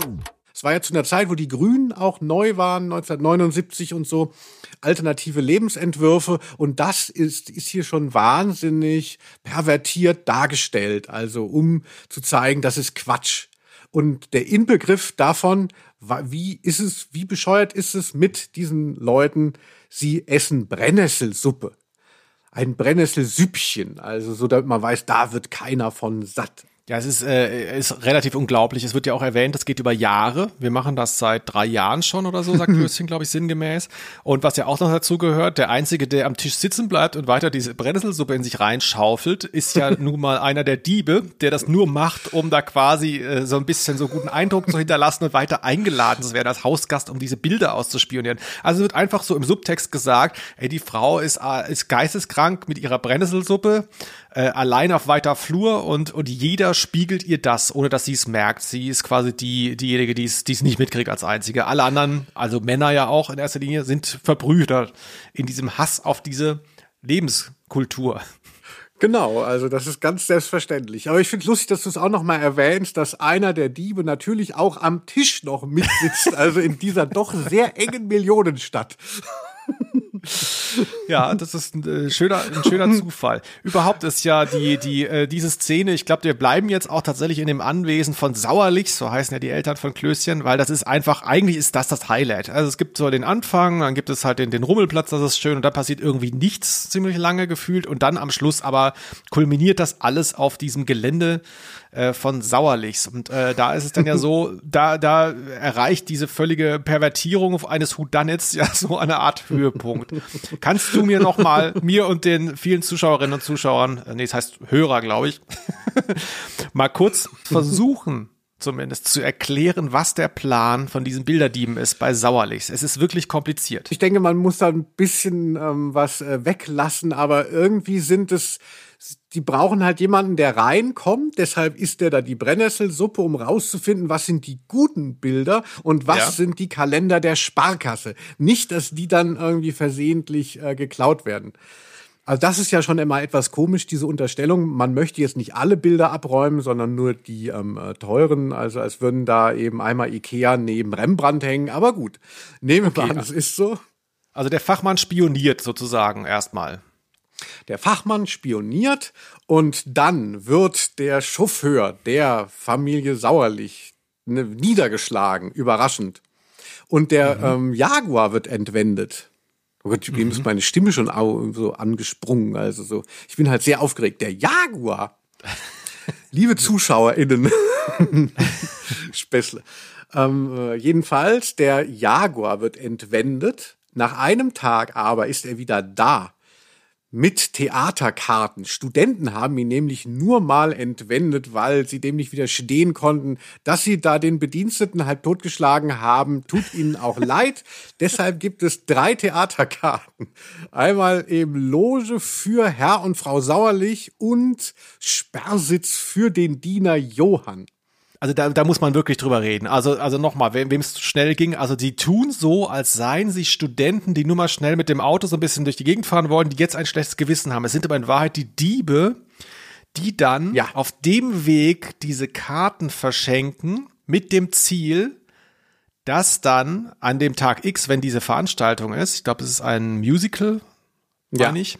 Es war ja zu einer Zeit, wo die Grünen auch neu waren, 1979 und so, alternative Lebensentwürfe. Und das ist, ist hier schon wahnsinnig pervertiert dargestellt. Also um zu zeigen, das ist Quatsch. Und der Inbegriff davon, wie ist es, wie bescheuert ist es mit diesen Leuten, sie essen Brennnesselsuppe. Ein Brennnesselsüppchen, also so, damit man weiß, da wird keiner von satt. Ja, es ist, äh, ist relativ unglaublich. Es wird ja auch erwähnt, das geht über Jahre. Wir machen das seit drei Jahren schon oder so, sagt (laughs) Klößchen, glaube ich, sinngemäß. Und was ja auch noch dazu gehört, der Einzige, der am Tisch sitzen bleibt und weiter diese Brennnesselsuppe in sich reinschaufelt, ist ja (laughs) nun mal einer der Diebe, der das nur macht, um da quasi äh, so ein bisschen so guten Eindruck zu hinterlassen und weiter eingeladen zu werden als Hausgast, um diese Bilder auszuspionieren. Also wird einfach so im Subtext gesagt, ey, die Frau ist, äh, ist geisteskrank mit ihrer Brennnesselsuppe, äh, allein auf weiter Flur und, und jeder spiegelt ihr das, ohne dass sie es merkt. Sie ist quasi die, diejenige, die es nicht mitkriegt als einzige. Alle anderen, also Männer ja auch in erster Linie, sind verbrüdert in diesem Hass auf diese Lebenskultur. Genau, also das ist ganz selbstverständlich. Aber ich finde es lustig, dass du es auch noch mal erwähnst, dass einer der Diebe natürlich auch am Tisch noch mitsitzt, also in dieser doch sehr engen Millionenstadt. Ja, das ist ein äh, schöner, ein schöner (laughs) Zufall. Überhaupt ist ja die, die, äh, diese Szene, ich glaube, wir bleiben jetzt auch tatsächlich in dem Anwesen von Sauerlich, so heißen ja die Eltern von Klößchen, weil das ist einfach, eigentlich ist das das Highlight. Also es gibt so den Anfang, dann gibt es halt den, den Rummelplatz, das ist schön und da passiert irgendwie nichts ziemlich lange gefühlt und dann am Schluss aber kulminiert das alles auf diesem Gelände äh, von Sauerlichs. Und äh, da ist es dann ja (laughs) so, da, da erreicht diese völlige Pervertierung eines Houdanits (laughs) ja so eine Art Höhepunkt. Kannst du mir noch mal, (laughs) mir und den vielen Zuschauerinnen und Zuschauern, äh, nee, es heißt Hörer, glaube ich, (laughs) mal kurz versuchen, zumindest zu erklären, was der Plan von diesen Bilderdieben ist bei Sauerlichs. Es ist wirklich kompliziert. Ich denke, man muss da ein bisschen ähm, was äh, weglassen, aber irgendwie sind es, die brauchen halt jemanden, der reinkommt, deshalb isst der da die Brennnesselsuppe, um rauszufinden, was sind die guten Bilder und was Ja. sind die Kalender der Sparkasse. Nicht, dass die dann irgendwie versehentlich äh, geklaut werden. Also das ist ja schon immer etwas komisch, diese Unterstellung. Man möchte jetzt nicht alle Bilder abräumen, sondern nur die ähm, äh, teuren. Also als würden da eben einmal Ikea neben Rembrandt hängen. Aber gut, nehmen wir an, es ist so. Also der Fachmann spioniert sozusagen erstmal. Der Fachmann spioniert und dann wird der Chauffeur der Familie Sauerlich ne, niedergeschlagen, überraschend. Und der ähm, Jaguar wird entwendet. Oh Gott, ihm ist meine Stimme schon so angesprungen. Also so, ich bin halt sehr aufgeregt. Der Jaguar. (laughs) Liebe ZuschauerInnen. (laughs) Späßle. Ähm, äh, jedenfalls, der Jaguar wird entwendet. Nach einem Tag aber ist er wieder da. Mit Theaterkarten. Studenten haben ihn nämlich nur mal entwendet, weil sie dem nicht widerstehen konnten. Dass sie da den Bediensteten halb totgeschlagen haben, tut ihnen auch (laughs) leid. Deshalb gibt es drei Theaterkarten. Einmal eben Loge für Herr und Frau Sauerlich und Sperrsitz für den Diener Johann. Also da, da muss man wirklich drüber reden. Also, also nochmal, wem es schnell ging, also die tun so, als seien sie Studenten, die nur mal schnell mit dem Auto so ein bisschen durch die Gegend fahren wollen, die jetzt ein schlechtes Gewissen haben. Es sind aber in Wahrheit die Diebe, die dann Ja. auf dem Weg diese Karten verschenken mit dem Ziel, dass dann an dem Tag X, wenn diese Veranstaltung ist, ich glaube, es ist ein Musical, Ja. meine ich,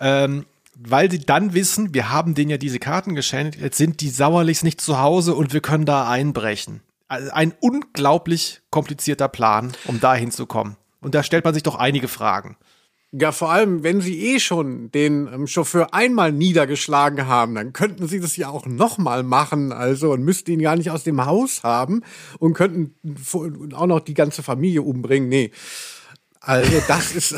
ähm, weil sie dann wissen, wir haben denen ja diese Karten geschenkt, jetzt sind die Sauerlichs nicht zu Hause und wir können da einbrechen. Also ein unglaublich komplizierter Plan, um da hinzukommen. Und da stellt man sich doch einige Fragen. Ja, vor allem, wenn Sie eh schon den ähm, Chauffeur einmal niedergeschlagen haben, dann könnten Sie das ja auch nochmal machen, also und müssten ihn gar nicht aus dem Haus haben und könnten auch noch die ganze Familie umbringen. Nee. Also das ist.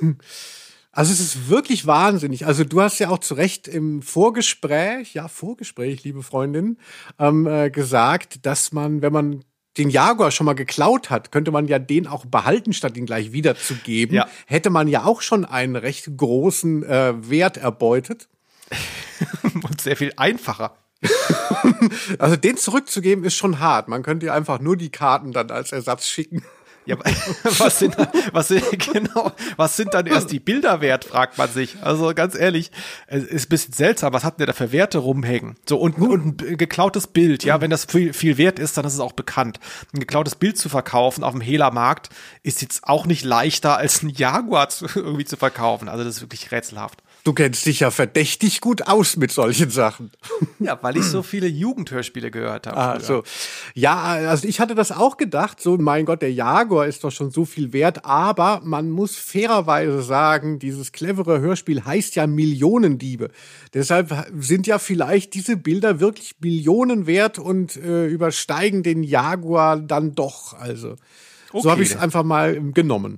(laughs) Also es ist wirklich wahnsinnig. Also du hast ja auch zu Recht im Vorgespräch, ja Vorgespräch, liebe Freundin, ähm, äh, gesagt, dass man, wenn man den Jaguar schon mal geklaut hat, könnte man ja den auch behalten, statt ihn gleich wiederzugeben. Ja. Hätte man ja auch schon einen recht großen äh, Wert erbeutet. (laughs) Und sehr viel einfacher. (laughs) also den zurückzugeben ist schon hart. Man könnte ja einfach nur die Karten dann als Ersatz schicken. Ja, (laughs) was sind, was sind, (laughs) genau, was sind dann erst die Bilder wert, fragt man sich. Also ganz ehrlich, es ist ein bisschen seltsam, was hat denn da für Werte rumhängen? So, und, und ein geklautes Bild, ja, wenn das viel, viel wert ist, dann ist es auch bekannt. Ein geklautes Bild zu verkaufen auf dem Hehlermarkt ist jetzt auch nicht leichter als ein Jaguar zu, (laughs) irgendwie zu verkaufen. Also das ist wirklich rätselhaft. Du kennst dich ja verdächtig gut aus mit solchen Sachen. Ja, weil ich so viele Jugendhörspiele gehört habe. Ah, so. Ja, also ich hatte das auch gedacht, so mein Gott, der Jaguar ist doch schon so viel wert, aber man muss fairerweise sagen, dieses clevere Hörspiel heißt ja Millionendiebe. Deshalb sind ja vielleicht diese Bilder wirklich Millionen wert und äh, übersteigen den Jaguar dann doch. Also okay. so habe ich es einfach mal genommen.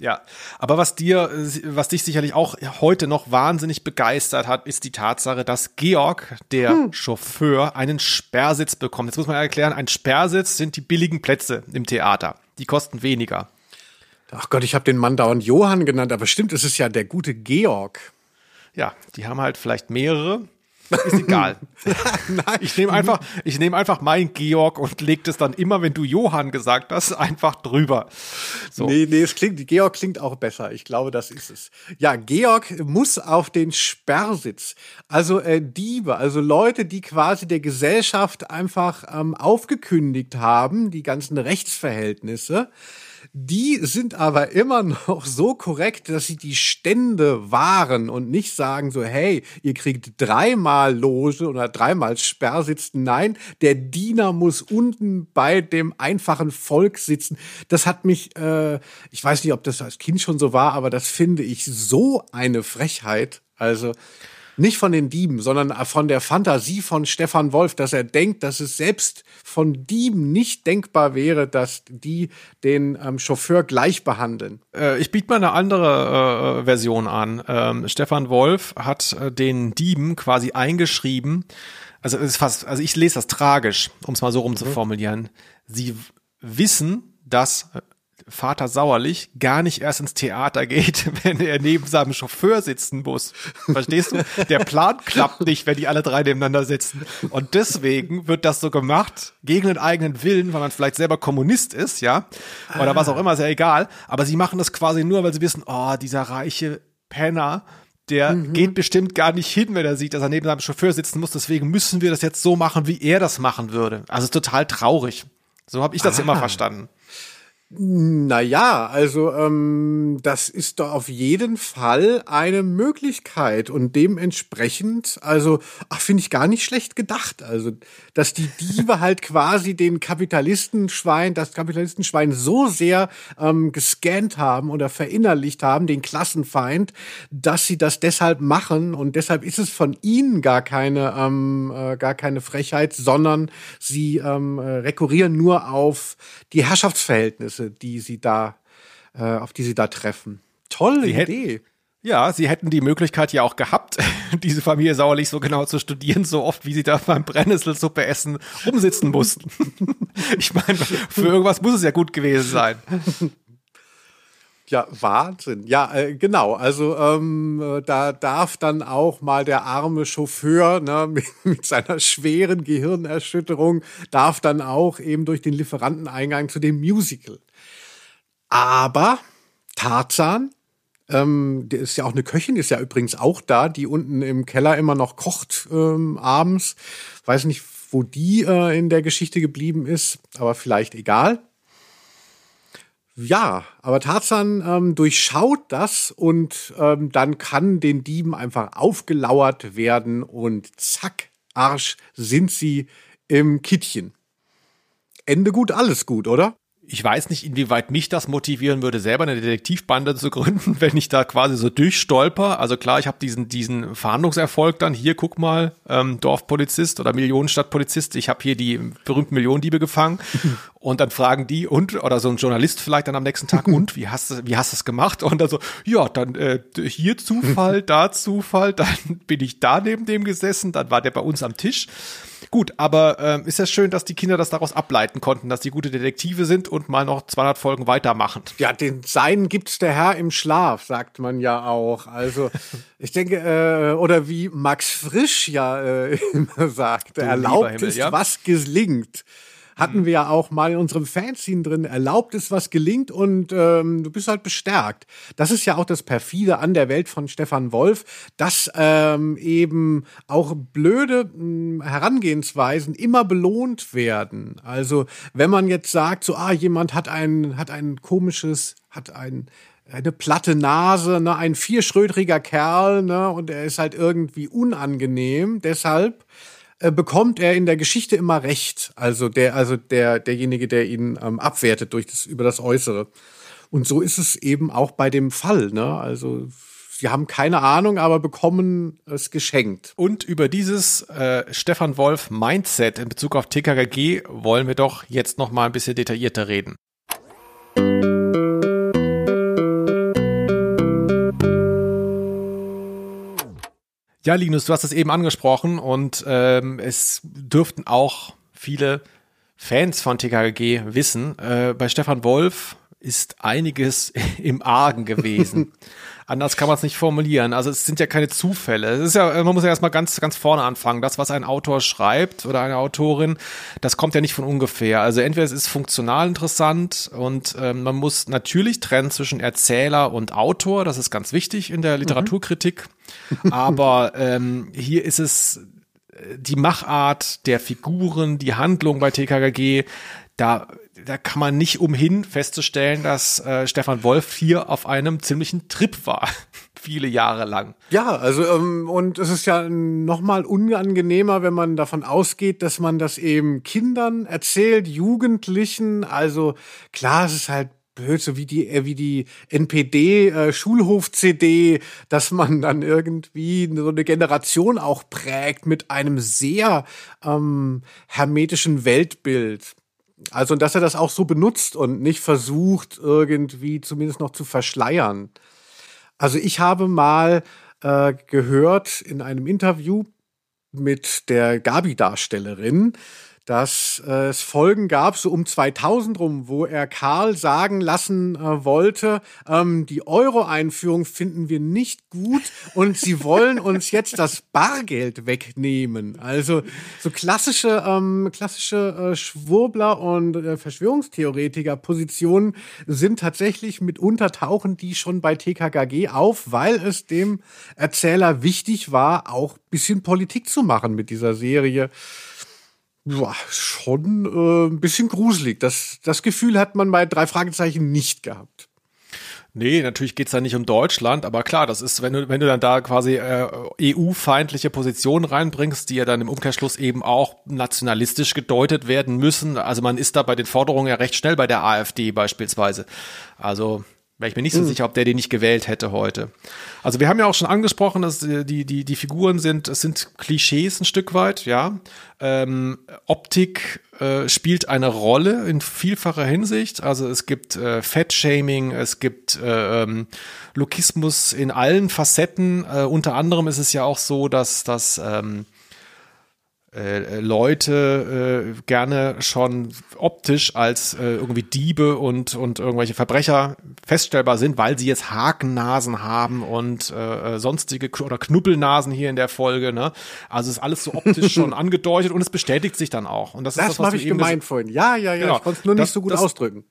Ja, aber was dir, was dich sicherlich auch heute noch wahnsinnig begeistert hat, ist die Tatsache, dass Georg, der hm. Chauffeur, einen Sperrsitz bekommt. Jetzt muss man erklären, ein Sperrsitz sind die billigen Plätze im Theater. Die kosten weniger. Ach Gott, ich habe den Mann dauernd Johann genannt, aber stimmt, es ist ja der gute Georg. Ja, die haben halt vielleicht mehrere. Ist egal. (laughs) ich nehme einfach, ich nehme einfach mein Georg und leg das dann immer, wenn du Johann gesagt hast, einfach drüber. So. Nee, nee, es klingt, Georg klingt auch besser. Ich glaube, das ist es. Ja, Georg muss auf den Sperrsitz. Also äh, Diebe, also Leute, die quasi der Gesellschaft einfach ähm, aufgekündigt haben, die ganzen Rechtsverhältnisse die sind aber immer (laughs) noch so korrekt, dass sie die Stände wahren und nicht sagen so, hey, ihr kriegt dreimal Loge oder dreimal Sperrsitzen. Nein, der Diener muss unten bei dem einfachen Volk sitzen. Das hat mich, äh, ich weiß nicht, ob das als Kind schon so war, aber das finde ich so eine Frechheit. Also, nicht von den Dieben, sondern von der Fantasie von Stefan Wolf, dass er denkt, dass es selbst von Dieben nicht denkbar wäre, dass die den ähm, Chauffeur gleich behandeln. Äh, ich biete mal eine andere äh, Version an. Ähm, Stefan Wolf hat äh, den Dieben quasi eingeschrieben, also ist fast, also ich lese das tragisch, um es mal so rum zu mhm. formulieren. Sie wissen, dass äh, Vater Sauerlich gar nicht erst ins Theater geht, (laughs) wenn er neben seinem Chauffeur sitzen muss. Verstehst du? Der Plan klappt nicht, wenn die alle drei nebeneinander sitzen. Und deswegen wird das so gemacht, gegen den eigenen Willen, weil man vielleicht selber Kommunist ist, ja, oder was auch immer, ist ja egal. Aber sie machen das quasi nur, weil sie wissen, oh, dieser reiche Penner, der mhm. geht bestimmt gar nicht hin, wenn er sieht, dass er neben seinem Chauffeur sitzen muss. Deswegen müssen wir das jetzt so machen, wie er das machen würde. Also total traurig. So habe ich das ah. immer verstanden. Naja, also ähm, das ist doch auf jeden Fall eine Möglichkeit und dementsprechend, also ach, finde ich gar nicht schlecht gedacht. Also, dass die Diebe (laughs) halt quasi den Kapitalistenschwein, das Kapitalistenschwein so sehr ähm, gescannt haben oder verinnerlicht haben, den Klassenfeind, dass sie das deshalb machen und deshalb ist es von ihnen gar keine, ähm, äh, gar keine Frechheit, sondern sie ähm, äh, rekurrieren nur auf die Herrschaftsverhältnisse Ergebnisse, die sie da, äh, auf die sie da treffen. Tolle sie Idee. Ja, sie hätten die Möglichkeit ja auch gehabt, (laughs) diese Familie sauerlich so genau zu studieren, so oft wie sie da beim Brennnesselsuppe essen rumsitzen mussten. (laughs) ich meine, für irgendwas muss es ja gut gewesen sein. Ja, Wahnsinn. Ja, äh, genau. Also ähm, äh, da darf dann auch mal der arme Chauffeur ne, (laughs) mit, mit seiner schweren Gehirnerschütterung, darf dann auch eben durch den Lieferanteneingang zu dem Musical. Aber Tarzan, ähm, der ist ja auch eine Köchin, ist ja übrigens auch da, die unten im Keller immer noch kocht ähm, abends. Weiß nicht, wo die äh, in der Geschichte geblieben ist, aber vielleicht egal. Ja, aber Tarzan ähm, durchschaut das und ähm, dann kann den Dieben einfach aufgelauert werden und zack, Arsch, sind sie im Kittchen. Ende gut, alles gut, oder? Ich weiß nicht, inwieweit mich das motivieren würde, selber eine Detektivbande zu gründen, (laughs) wenn ich da quasi so durchstolper. Also klar, ich habe diesen diesen Verhandlungserfolg dann. Hier, guck mal, ähm, Dorfpolizist oder Millionenstadtpolizist. Ich habe hier die berühmten Millionendiebe gefangen. (laughs) und dann fragen die und oder so ein Journalist vielleicht dann am nächsten Tag (laughs) und wie hast du wie hast du es gemacht? Und dann so ja, dann äh, hier Zufall, da Zufall, dann bin ich da neben dem gesessen, dann war der bei uns am Tisch. Gut, aber ähm, ist ja schön, dass die Kinder das daraus ableiten konnten, dass die gute Detektive sind und mal noch 200 Folgen weitermachen. Ja, den Sein gibt's der Herr im Schlaf, sagt man ja auch. Also (laughs) ich denke, äh, oder wie Max Frisch ja äh, (laughs) immer sagt, erlaubt Himmel, ist, ja? was gelingt hatten wir ja auch mal in unserem Fanzine drin, erlaubt ist, was gelingt und ähm, du bist halt bestärkt. Das ist ja auch das perfide an der Welt von Stefan Wolf, dass ähm, eben auch blöde mh, hm, Herangehensweisen immer belohnt werden. Also wenn man jetzt sagt, so, ah, jemand hat ein, hat ein komisches, hat ein eine platte Nase, ne, ein vierschrödriger Kerl, ne, und er ist halt irgendwie unangenehm. Deshalb äh, bekommt er in der Geschichte immer recht. Also der, also der, derjenige, der ihn ähm, abwertet durch das, über das Äußere. Und so ist es eben auch bei dem Fall, ne? Also, sie haben keine Ahnung, aber bekommen es geschenkt. Und über dieses äh, Stefan Wolf Mindset in Bezug auf TKKG wollen wir doch jetzt noch mal ein bisschen detaillierter reden. Ja, Linus, du hast es eben angesprochen und ähm, es dürften auch viele Fans von TKG wissen. Äh, bei Stefan Wolf ist einiges (laughs) im Argen gewesen. (laughs) Anders kann man es nicht formulieren. Also es sind ja keine Zufälle. Es ist ja, man muss ja erstmal ganz, ganz vorne anfangen. Das, was ein Autor schreibt oder eine Autorin, das kommt ja nicht von ungefähr. Also entweder es ist funktional interessant und ähm, man muss natürlich trennen zwischen Erzähler und Autor. Das ist ganz wichtig in der mhm. Literaturkritik. Mhm. (laughs) Aber ähm, hier ist es äh, die Machart der Figuren, die Handlung bei TKKG, da da kann man nicht umhin festzustellen, dass äh, Stefan Wolf hier auf einem ziemlichen Trip war. (laughs) Viele Jahre lang. Ja, also ähm, und es ist ja noch mal unangenehmer, wenn man davon ausgeht, dass man das eben Kindern erzählt, Jugendlichen. Also klar, es ist halt blöd, so wie die äh, wie die NPD äh, Schulhof CD, dass man dann irgendwie so eine Generation auch prägt mit einem sehr ähm, hermetischen Weltbild. Also, dass er das auch so benutzt und nicht versucht, irgendwie zumindest noch zu verschleiern. Also, ich habe mal äh, gehört in einem Interview mit der Gabi-Darstellerin, dass äh, es Folgen gab, so um 2000 rum, wo er Karl sagen lassen äh, wollte, ähm, die Euro-Einführung finden wir nicht gut und sie wollen uns jetzt das Bargeld wegnehmen. Also so klassische, ähm, klassische äh, Schwurbler und äh, Verschwörungstheoretiker-Positionen sind tatsächlich mitunter tauchen die schon bei TKKG auf, weil es dem Erzähler wichtig war, auch bisschen Politik zu machen mit dieser Serie ja, schon äh, ein bisschen gruselig. Das, das Gefühl hat man bei drei Fragezeichen nicht gehabt. Nee, natürlich geht's da nicht um Deutschland, aber klar, das ist, wenn du, wenn du dann da quasi äh, EU-feindliche Positionen reinbringst, die ja dann im Umkehrschluss eben auch nationalistisch gedeutet werden müssen. Also man ist da bei den Forderungen ja recht schnell bei der AfD beispielsweise. Also Wäre ich mir nicht so mhm. sicher, ob der den nicht gewählt hätte heute. Also wir haben ja auch schon angesprochen, dass die, die, die Figuren sind, es sind Klischees ein Stück weit, ja. Ähm, Optik äh, spielt eine Rolle in vielfacher Hinsicht. Also es gibt äh, Fettshaming, es gibt äh, ähm, Lokismus in allen Facetten. Äh, unter anderem ist es ja auch so, dass das ähm, äh, Leute äh, gerne schon optisch als äh, irgendwie Diebe und, und irgendwelche Verbrecher feststellbar sind, weil sie jetzt Hakennasen haben und äh, sonstige oder Knuppelnasen hier in der Folge. Ne? Also ist alles so optisch (laughs) schon angedeutet und es bestätigt sich dann auch. Und das, das ist das, was habe ich gemeint vorhin. Ja, ja, ja. Genau. Ich konnte es nur nicht das, so gut das, ausdrücken.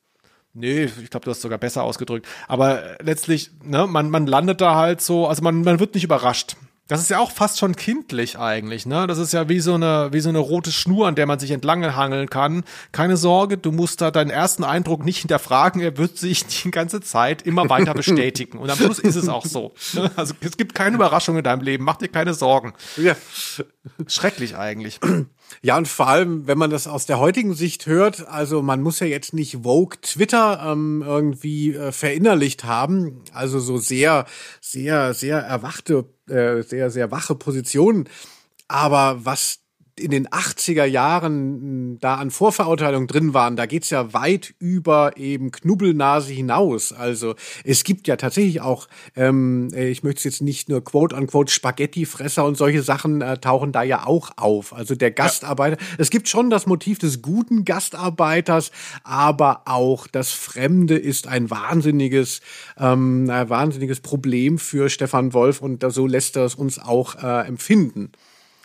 Nee, ich glaube, du hast sogar besser ausgedrückt. Aber letztlich, ne, man, man landet da halt so, also man, man wird nicht überrascht. Das ist ja auch fast schon kindlich eigentlich, ne? Das ist ja wie so eine, wie so eine rote Schnur, an der man sich entlang hangeln kann. Keine Sorge, du musst da deinen ersten Eindruck nicht hinterfragen, er wird sich die ganze Zeit immer weiter bestätigen. Und am Schluss ist es auch so. Ne? Also es gibt keine Überraschung in deinem Leben, mach dir keine Sorgen. Ja. Schrecklich eigentlich. (clears throat) Ja, und vor allem, wenn man das aus der heutigen Sicht hört, also man muss ja jetzt nicht Vogue Twitter ähm, irgendwie äh, verinnerlicht haben, also so sehr, sehr, sehr erwachte, äh, sehr, sehr wache Positionen. Aber was in den 80er Jahren da an Vorverurteilungen drin waren, da geht's ja weit über eben Knubbelnase hinaus. Also es gibt ja tatsächlich auch, ähm, ich möchte es jetzt nicht nur quote unquote Spaghettifresser und solche Sachen äh, tauchen da ja auch auf. Also der Gastarbeiter, ja. es gibt schon das Motiv des guten Gastarbeiters, aber auch das Fremde ist ein wahnsinniges, ähm, ein wahnsinniges Problem für Stefan Wolf und so lässt er es uns auch äh, empfinden.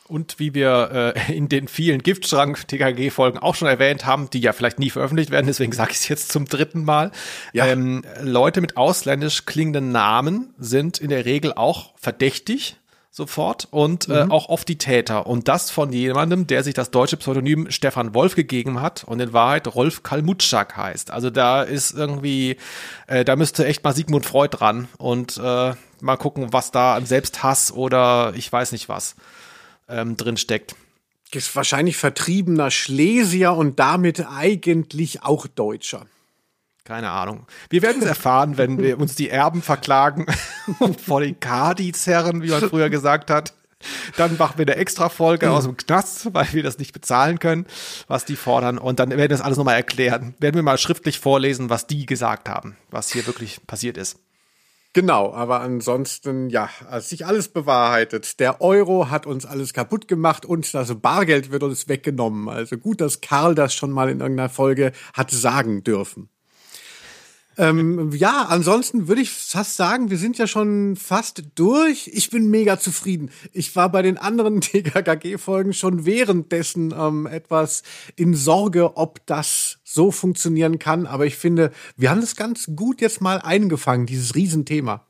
Und wie wir äh, in den vielen Giftschrank-TKG-Folgen auch schon erwähnt haben, die ja vielleicht nie veröffentlicht werden, deswegen sage ich es jetzt zum dritten Mal. Ja. Ähm, Leute mit ausländisch klingenden Namen sind in der Regel auch verdächtig sofort und äh, mhm. äh, auch oft die Täter. Und das von jemandem, der sich das deutsche Pseudonym Stefan Wolf gegeben hat und in Wahrheit Rolf Kalmutschak heißt. Also da ist irgendwie, äh, da müsste echt mal Sigmund Freud dran und äh, mal gucken, was da an Selbsthass oder ich weiß nicht was ähm, drin steckt. Ist wahrscheinlich vertriebener Schlesier und damit eigentlich auch Deutscher. Keine Ahnung. Wir werden es erfahren, wenn wir uns die Erben verklagen (laughs) vor den Kadi zerren, wie man früher gesagt hat. Dann machen wir eine extra Folge aus dem Knast, weil wir das nicht bezahlen können, was die fordern. Und dann werden wir das alles nochmal erklären. Werden wir mal schriftlich vorlesen, was die gesagt haben, was hier wirklich passiert ist. Genau, aber ansonsten, ja, als sich alles bewahrheitet. Der Euro hat uns alles kaputt gemacht und das Bargeld wird uns weggenommen. Also gut, dass Karl das schon mal in irgendeiner Folge hat sagen dürfen. Ähm, ja, ansonsten würde ich fast sagen, wir sind ja schon fast durch. Ich bin mega zufrieden. Ich war bei den anderen (laughs) TKKG-Folgen schon währenddessen ähm, etwas in Sorge, ob das so funktionieren kann. Aber ich finde, wir haben das ganz gut jetzt mal eingefangen, dieses Riesenthema.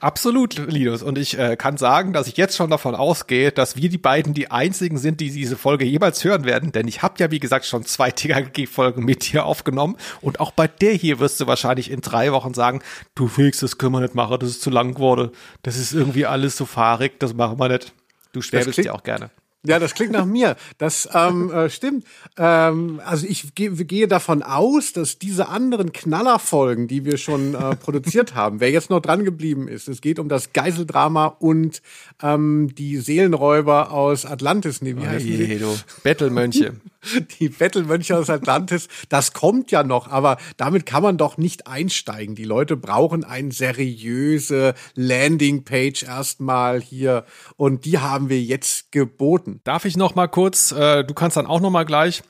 Absolut, Linus. Und ich äh, kann sagen, dass ich jetzt schon davon ausgehe, dass wir die beiden die einzigen sind, die diese Folge jemals hören werden. Denn ich habe ja, wie gesagt, schon zwei (laughs) TKG-Folgen mit dir aufgenommen. Und auch bei der hier wirst du wahrscheinlich in drei Wochen sagen, du Felix, das können wir nicht machen, das ist zu lang geworden. Das ist irgendwie alles so fahrig, das machen wir nicht. Du schwäbelst ja auch gerne. Ja, das klingt nach mir. Das ähm, äh, stimmt. Ähm, also ich ge gehe davon aus, dass diese anderen Knallerfolgen, die wir schon äh, produziert (laughs) haben, wer jetzt noch dran geblieben ist, es geht um das Geiseldrama und ähm, die Seelenräuber aus Atlantis. Nee, wie heißen die? Bettelmönche. (laughs) Die Bettelmönche aus Atlantis. Das kommt ja noch, aber damit kann man doch nicht einsteigen. Die Leute brauchen eine seriöse Landingpage erstmal hier und die haben wir jetzt geboten. Darf ich noch mal kurz, äh, du kannst dann auch noch mal gleich.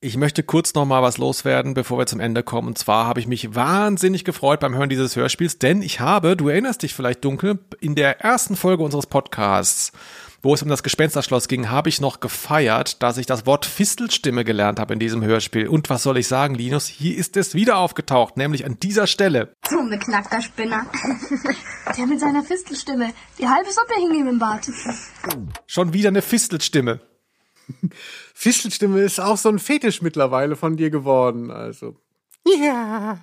Ich möchte kurz noch mal was loswerden, bevor wir zum Ende kommen. Und zwar habe ich mich wahnsinnig gefreut beim Hören dieses Hörspiels, denn ich habe, du erinnerst dich vielleicht dunkel, in der ersten Folge unseres Podcasts wo es um das Gespensterschloss ging, habe ich noch gefeiert, dass ich das Wort Fistelstimme gelernt habe in diesem Hörspiel. Und was soll ich sagen, Linus? Hier ist es wieder aufgetaucht, nämlich an dieser Stelle. Du beknackter Spinner. Der mit seiner Fistelstimme. Die halbe Suppe hing ihm im Bart. Schon wieder eine Fistelstimme. Fistelstimme ist auch so ein Fetisch mittlerweile von dir geworden, also. Ja.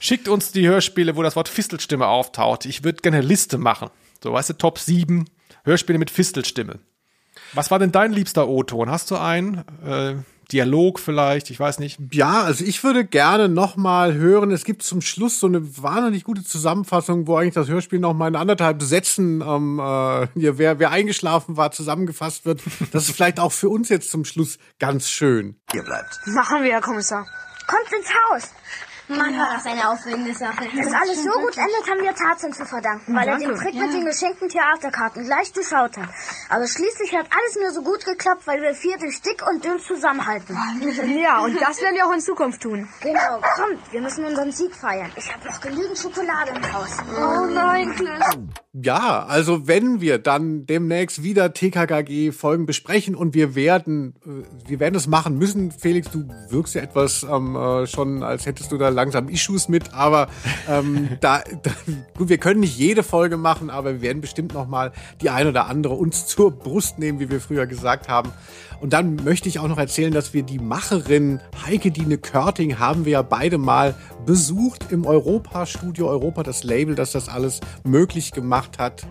Schickt uns die Hörspiele, wo das Wort Fistelstimme auftaucht. Ich würde gerne eine Liste machen. So, weißt du, Top 7 Hörspiele mit Fistelstimme. Was war denn dein liebster O-Ton? Hast du einen? Äh, Dialog vielleicht, ich weiß nicht. Ja, also ich würde gerne noch mal hören. Es gibt zum Schluss so eine wahnsinnig gute Zusammenfassung, wo eigentlich das Hörspiel noch mal in anderthalb Sätzen, ähm, äh, hier, wer, wer eingeschlafen war, zusammengefasst wird. Das ist vielleicht auch für uns jetzt zum Schluss ganz schön. Ihr bleibt. Machen wir, Herr Kommissar. Kommt ins Haus. Mann, war das eine aufregende Sache. Dass alles so gut endet, haben wir Tarzan zu verdanken, weil er den Trick mit den geschenkten Theaterkarten gleich durchschaut hat. Aber schließlich hat alles nur so gut geklappt, weil wir vier durch dick und dünn zusammenhalten. Ja, und das werden wir auch in Zukunft tun. Genau, kommt, wir müssen unseren Sieg feiern. Ich habe noch genügend Schokolade im Haus. Oh nein, Chris. Ja, also wenn wir dann demnächst wieder TKKG-Folgen besprechen und wir werden, äh, wir werden es machen müssen. Felix, du wirkst ja etwas ähm, äh, schon, als hättest du da langsam Issues mit, aber ähm, (laughs) da, da, gut, wir können nicht jede Folge machen, aber wir werden bestimmt noch mal die ein oder andere uns zur Brust nehmen, wie wir früher gesagt haben. Und dann möchte ich auch noch erzählen, dass wir die Macherin Heike Dine Körting haben wir ja beide mal besucht im Europa Studio Europa, das Label, das das alles möglich gemacht hat.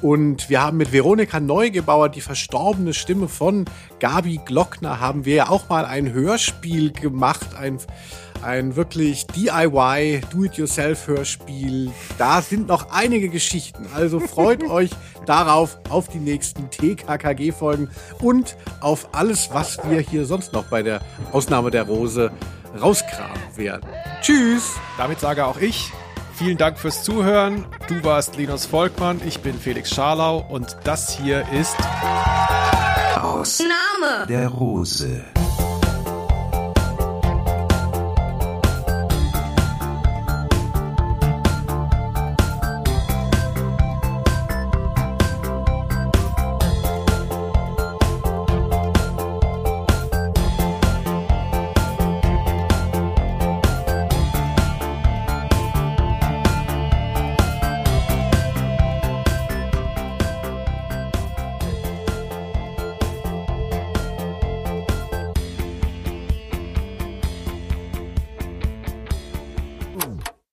Und wir haben mit Veronika Neugebauer, die verstorbene Stimme von Gabi Glockner, haben wir ja auch mal ein Hörspiel gemacht, ein, ein wirklich DIY, Do-it-yourself-Hörspiel. Da sind noch einige Geschichten. Also freut (laughs) euch darauf, auf die nächsten TKKG-Folgen und auf alles, was wir hier sonst noch bei der Ausnahme der Rose rauskramen werden. Tschüss! Damit sage auch ich, vielen Dank fürs Zuhören. Du warst Linus Volkmann, ich bin Felix Scharlau und das hier ist Ausnahme der Rose.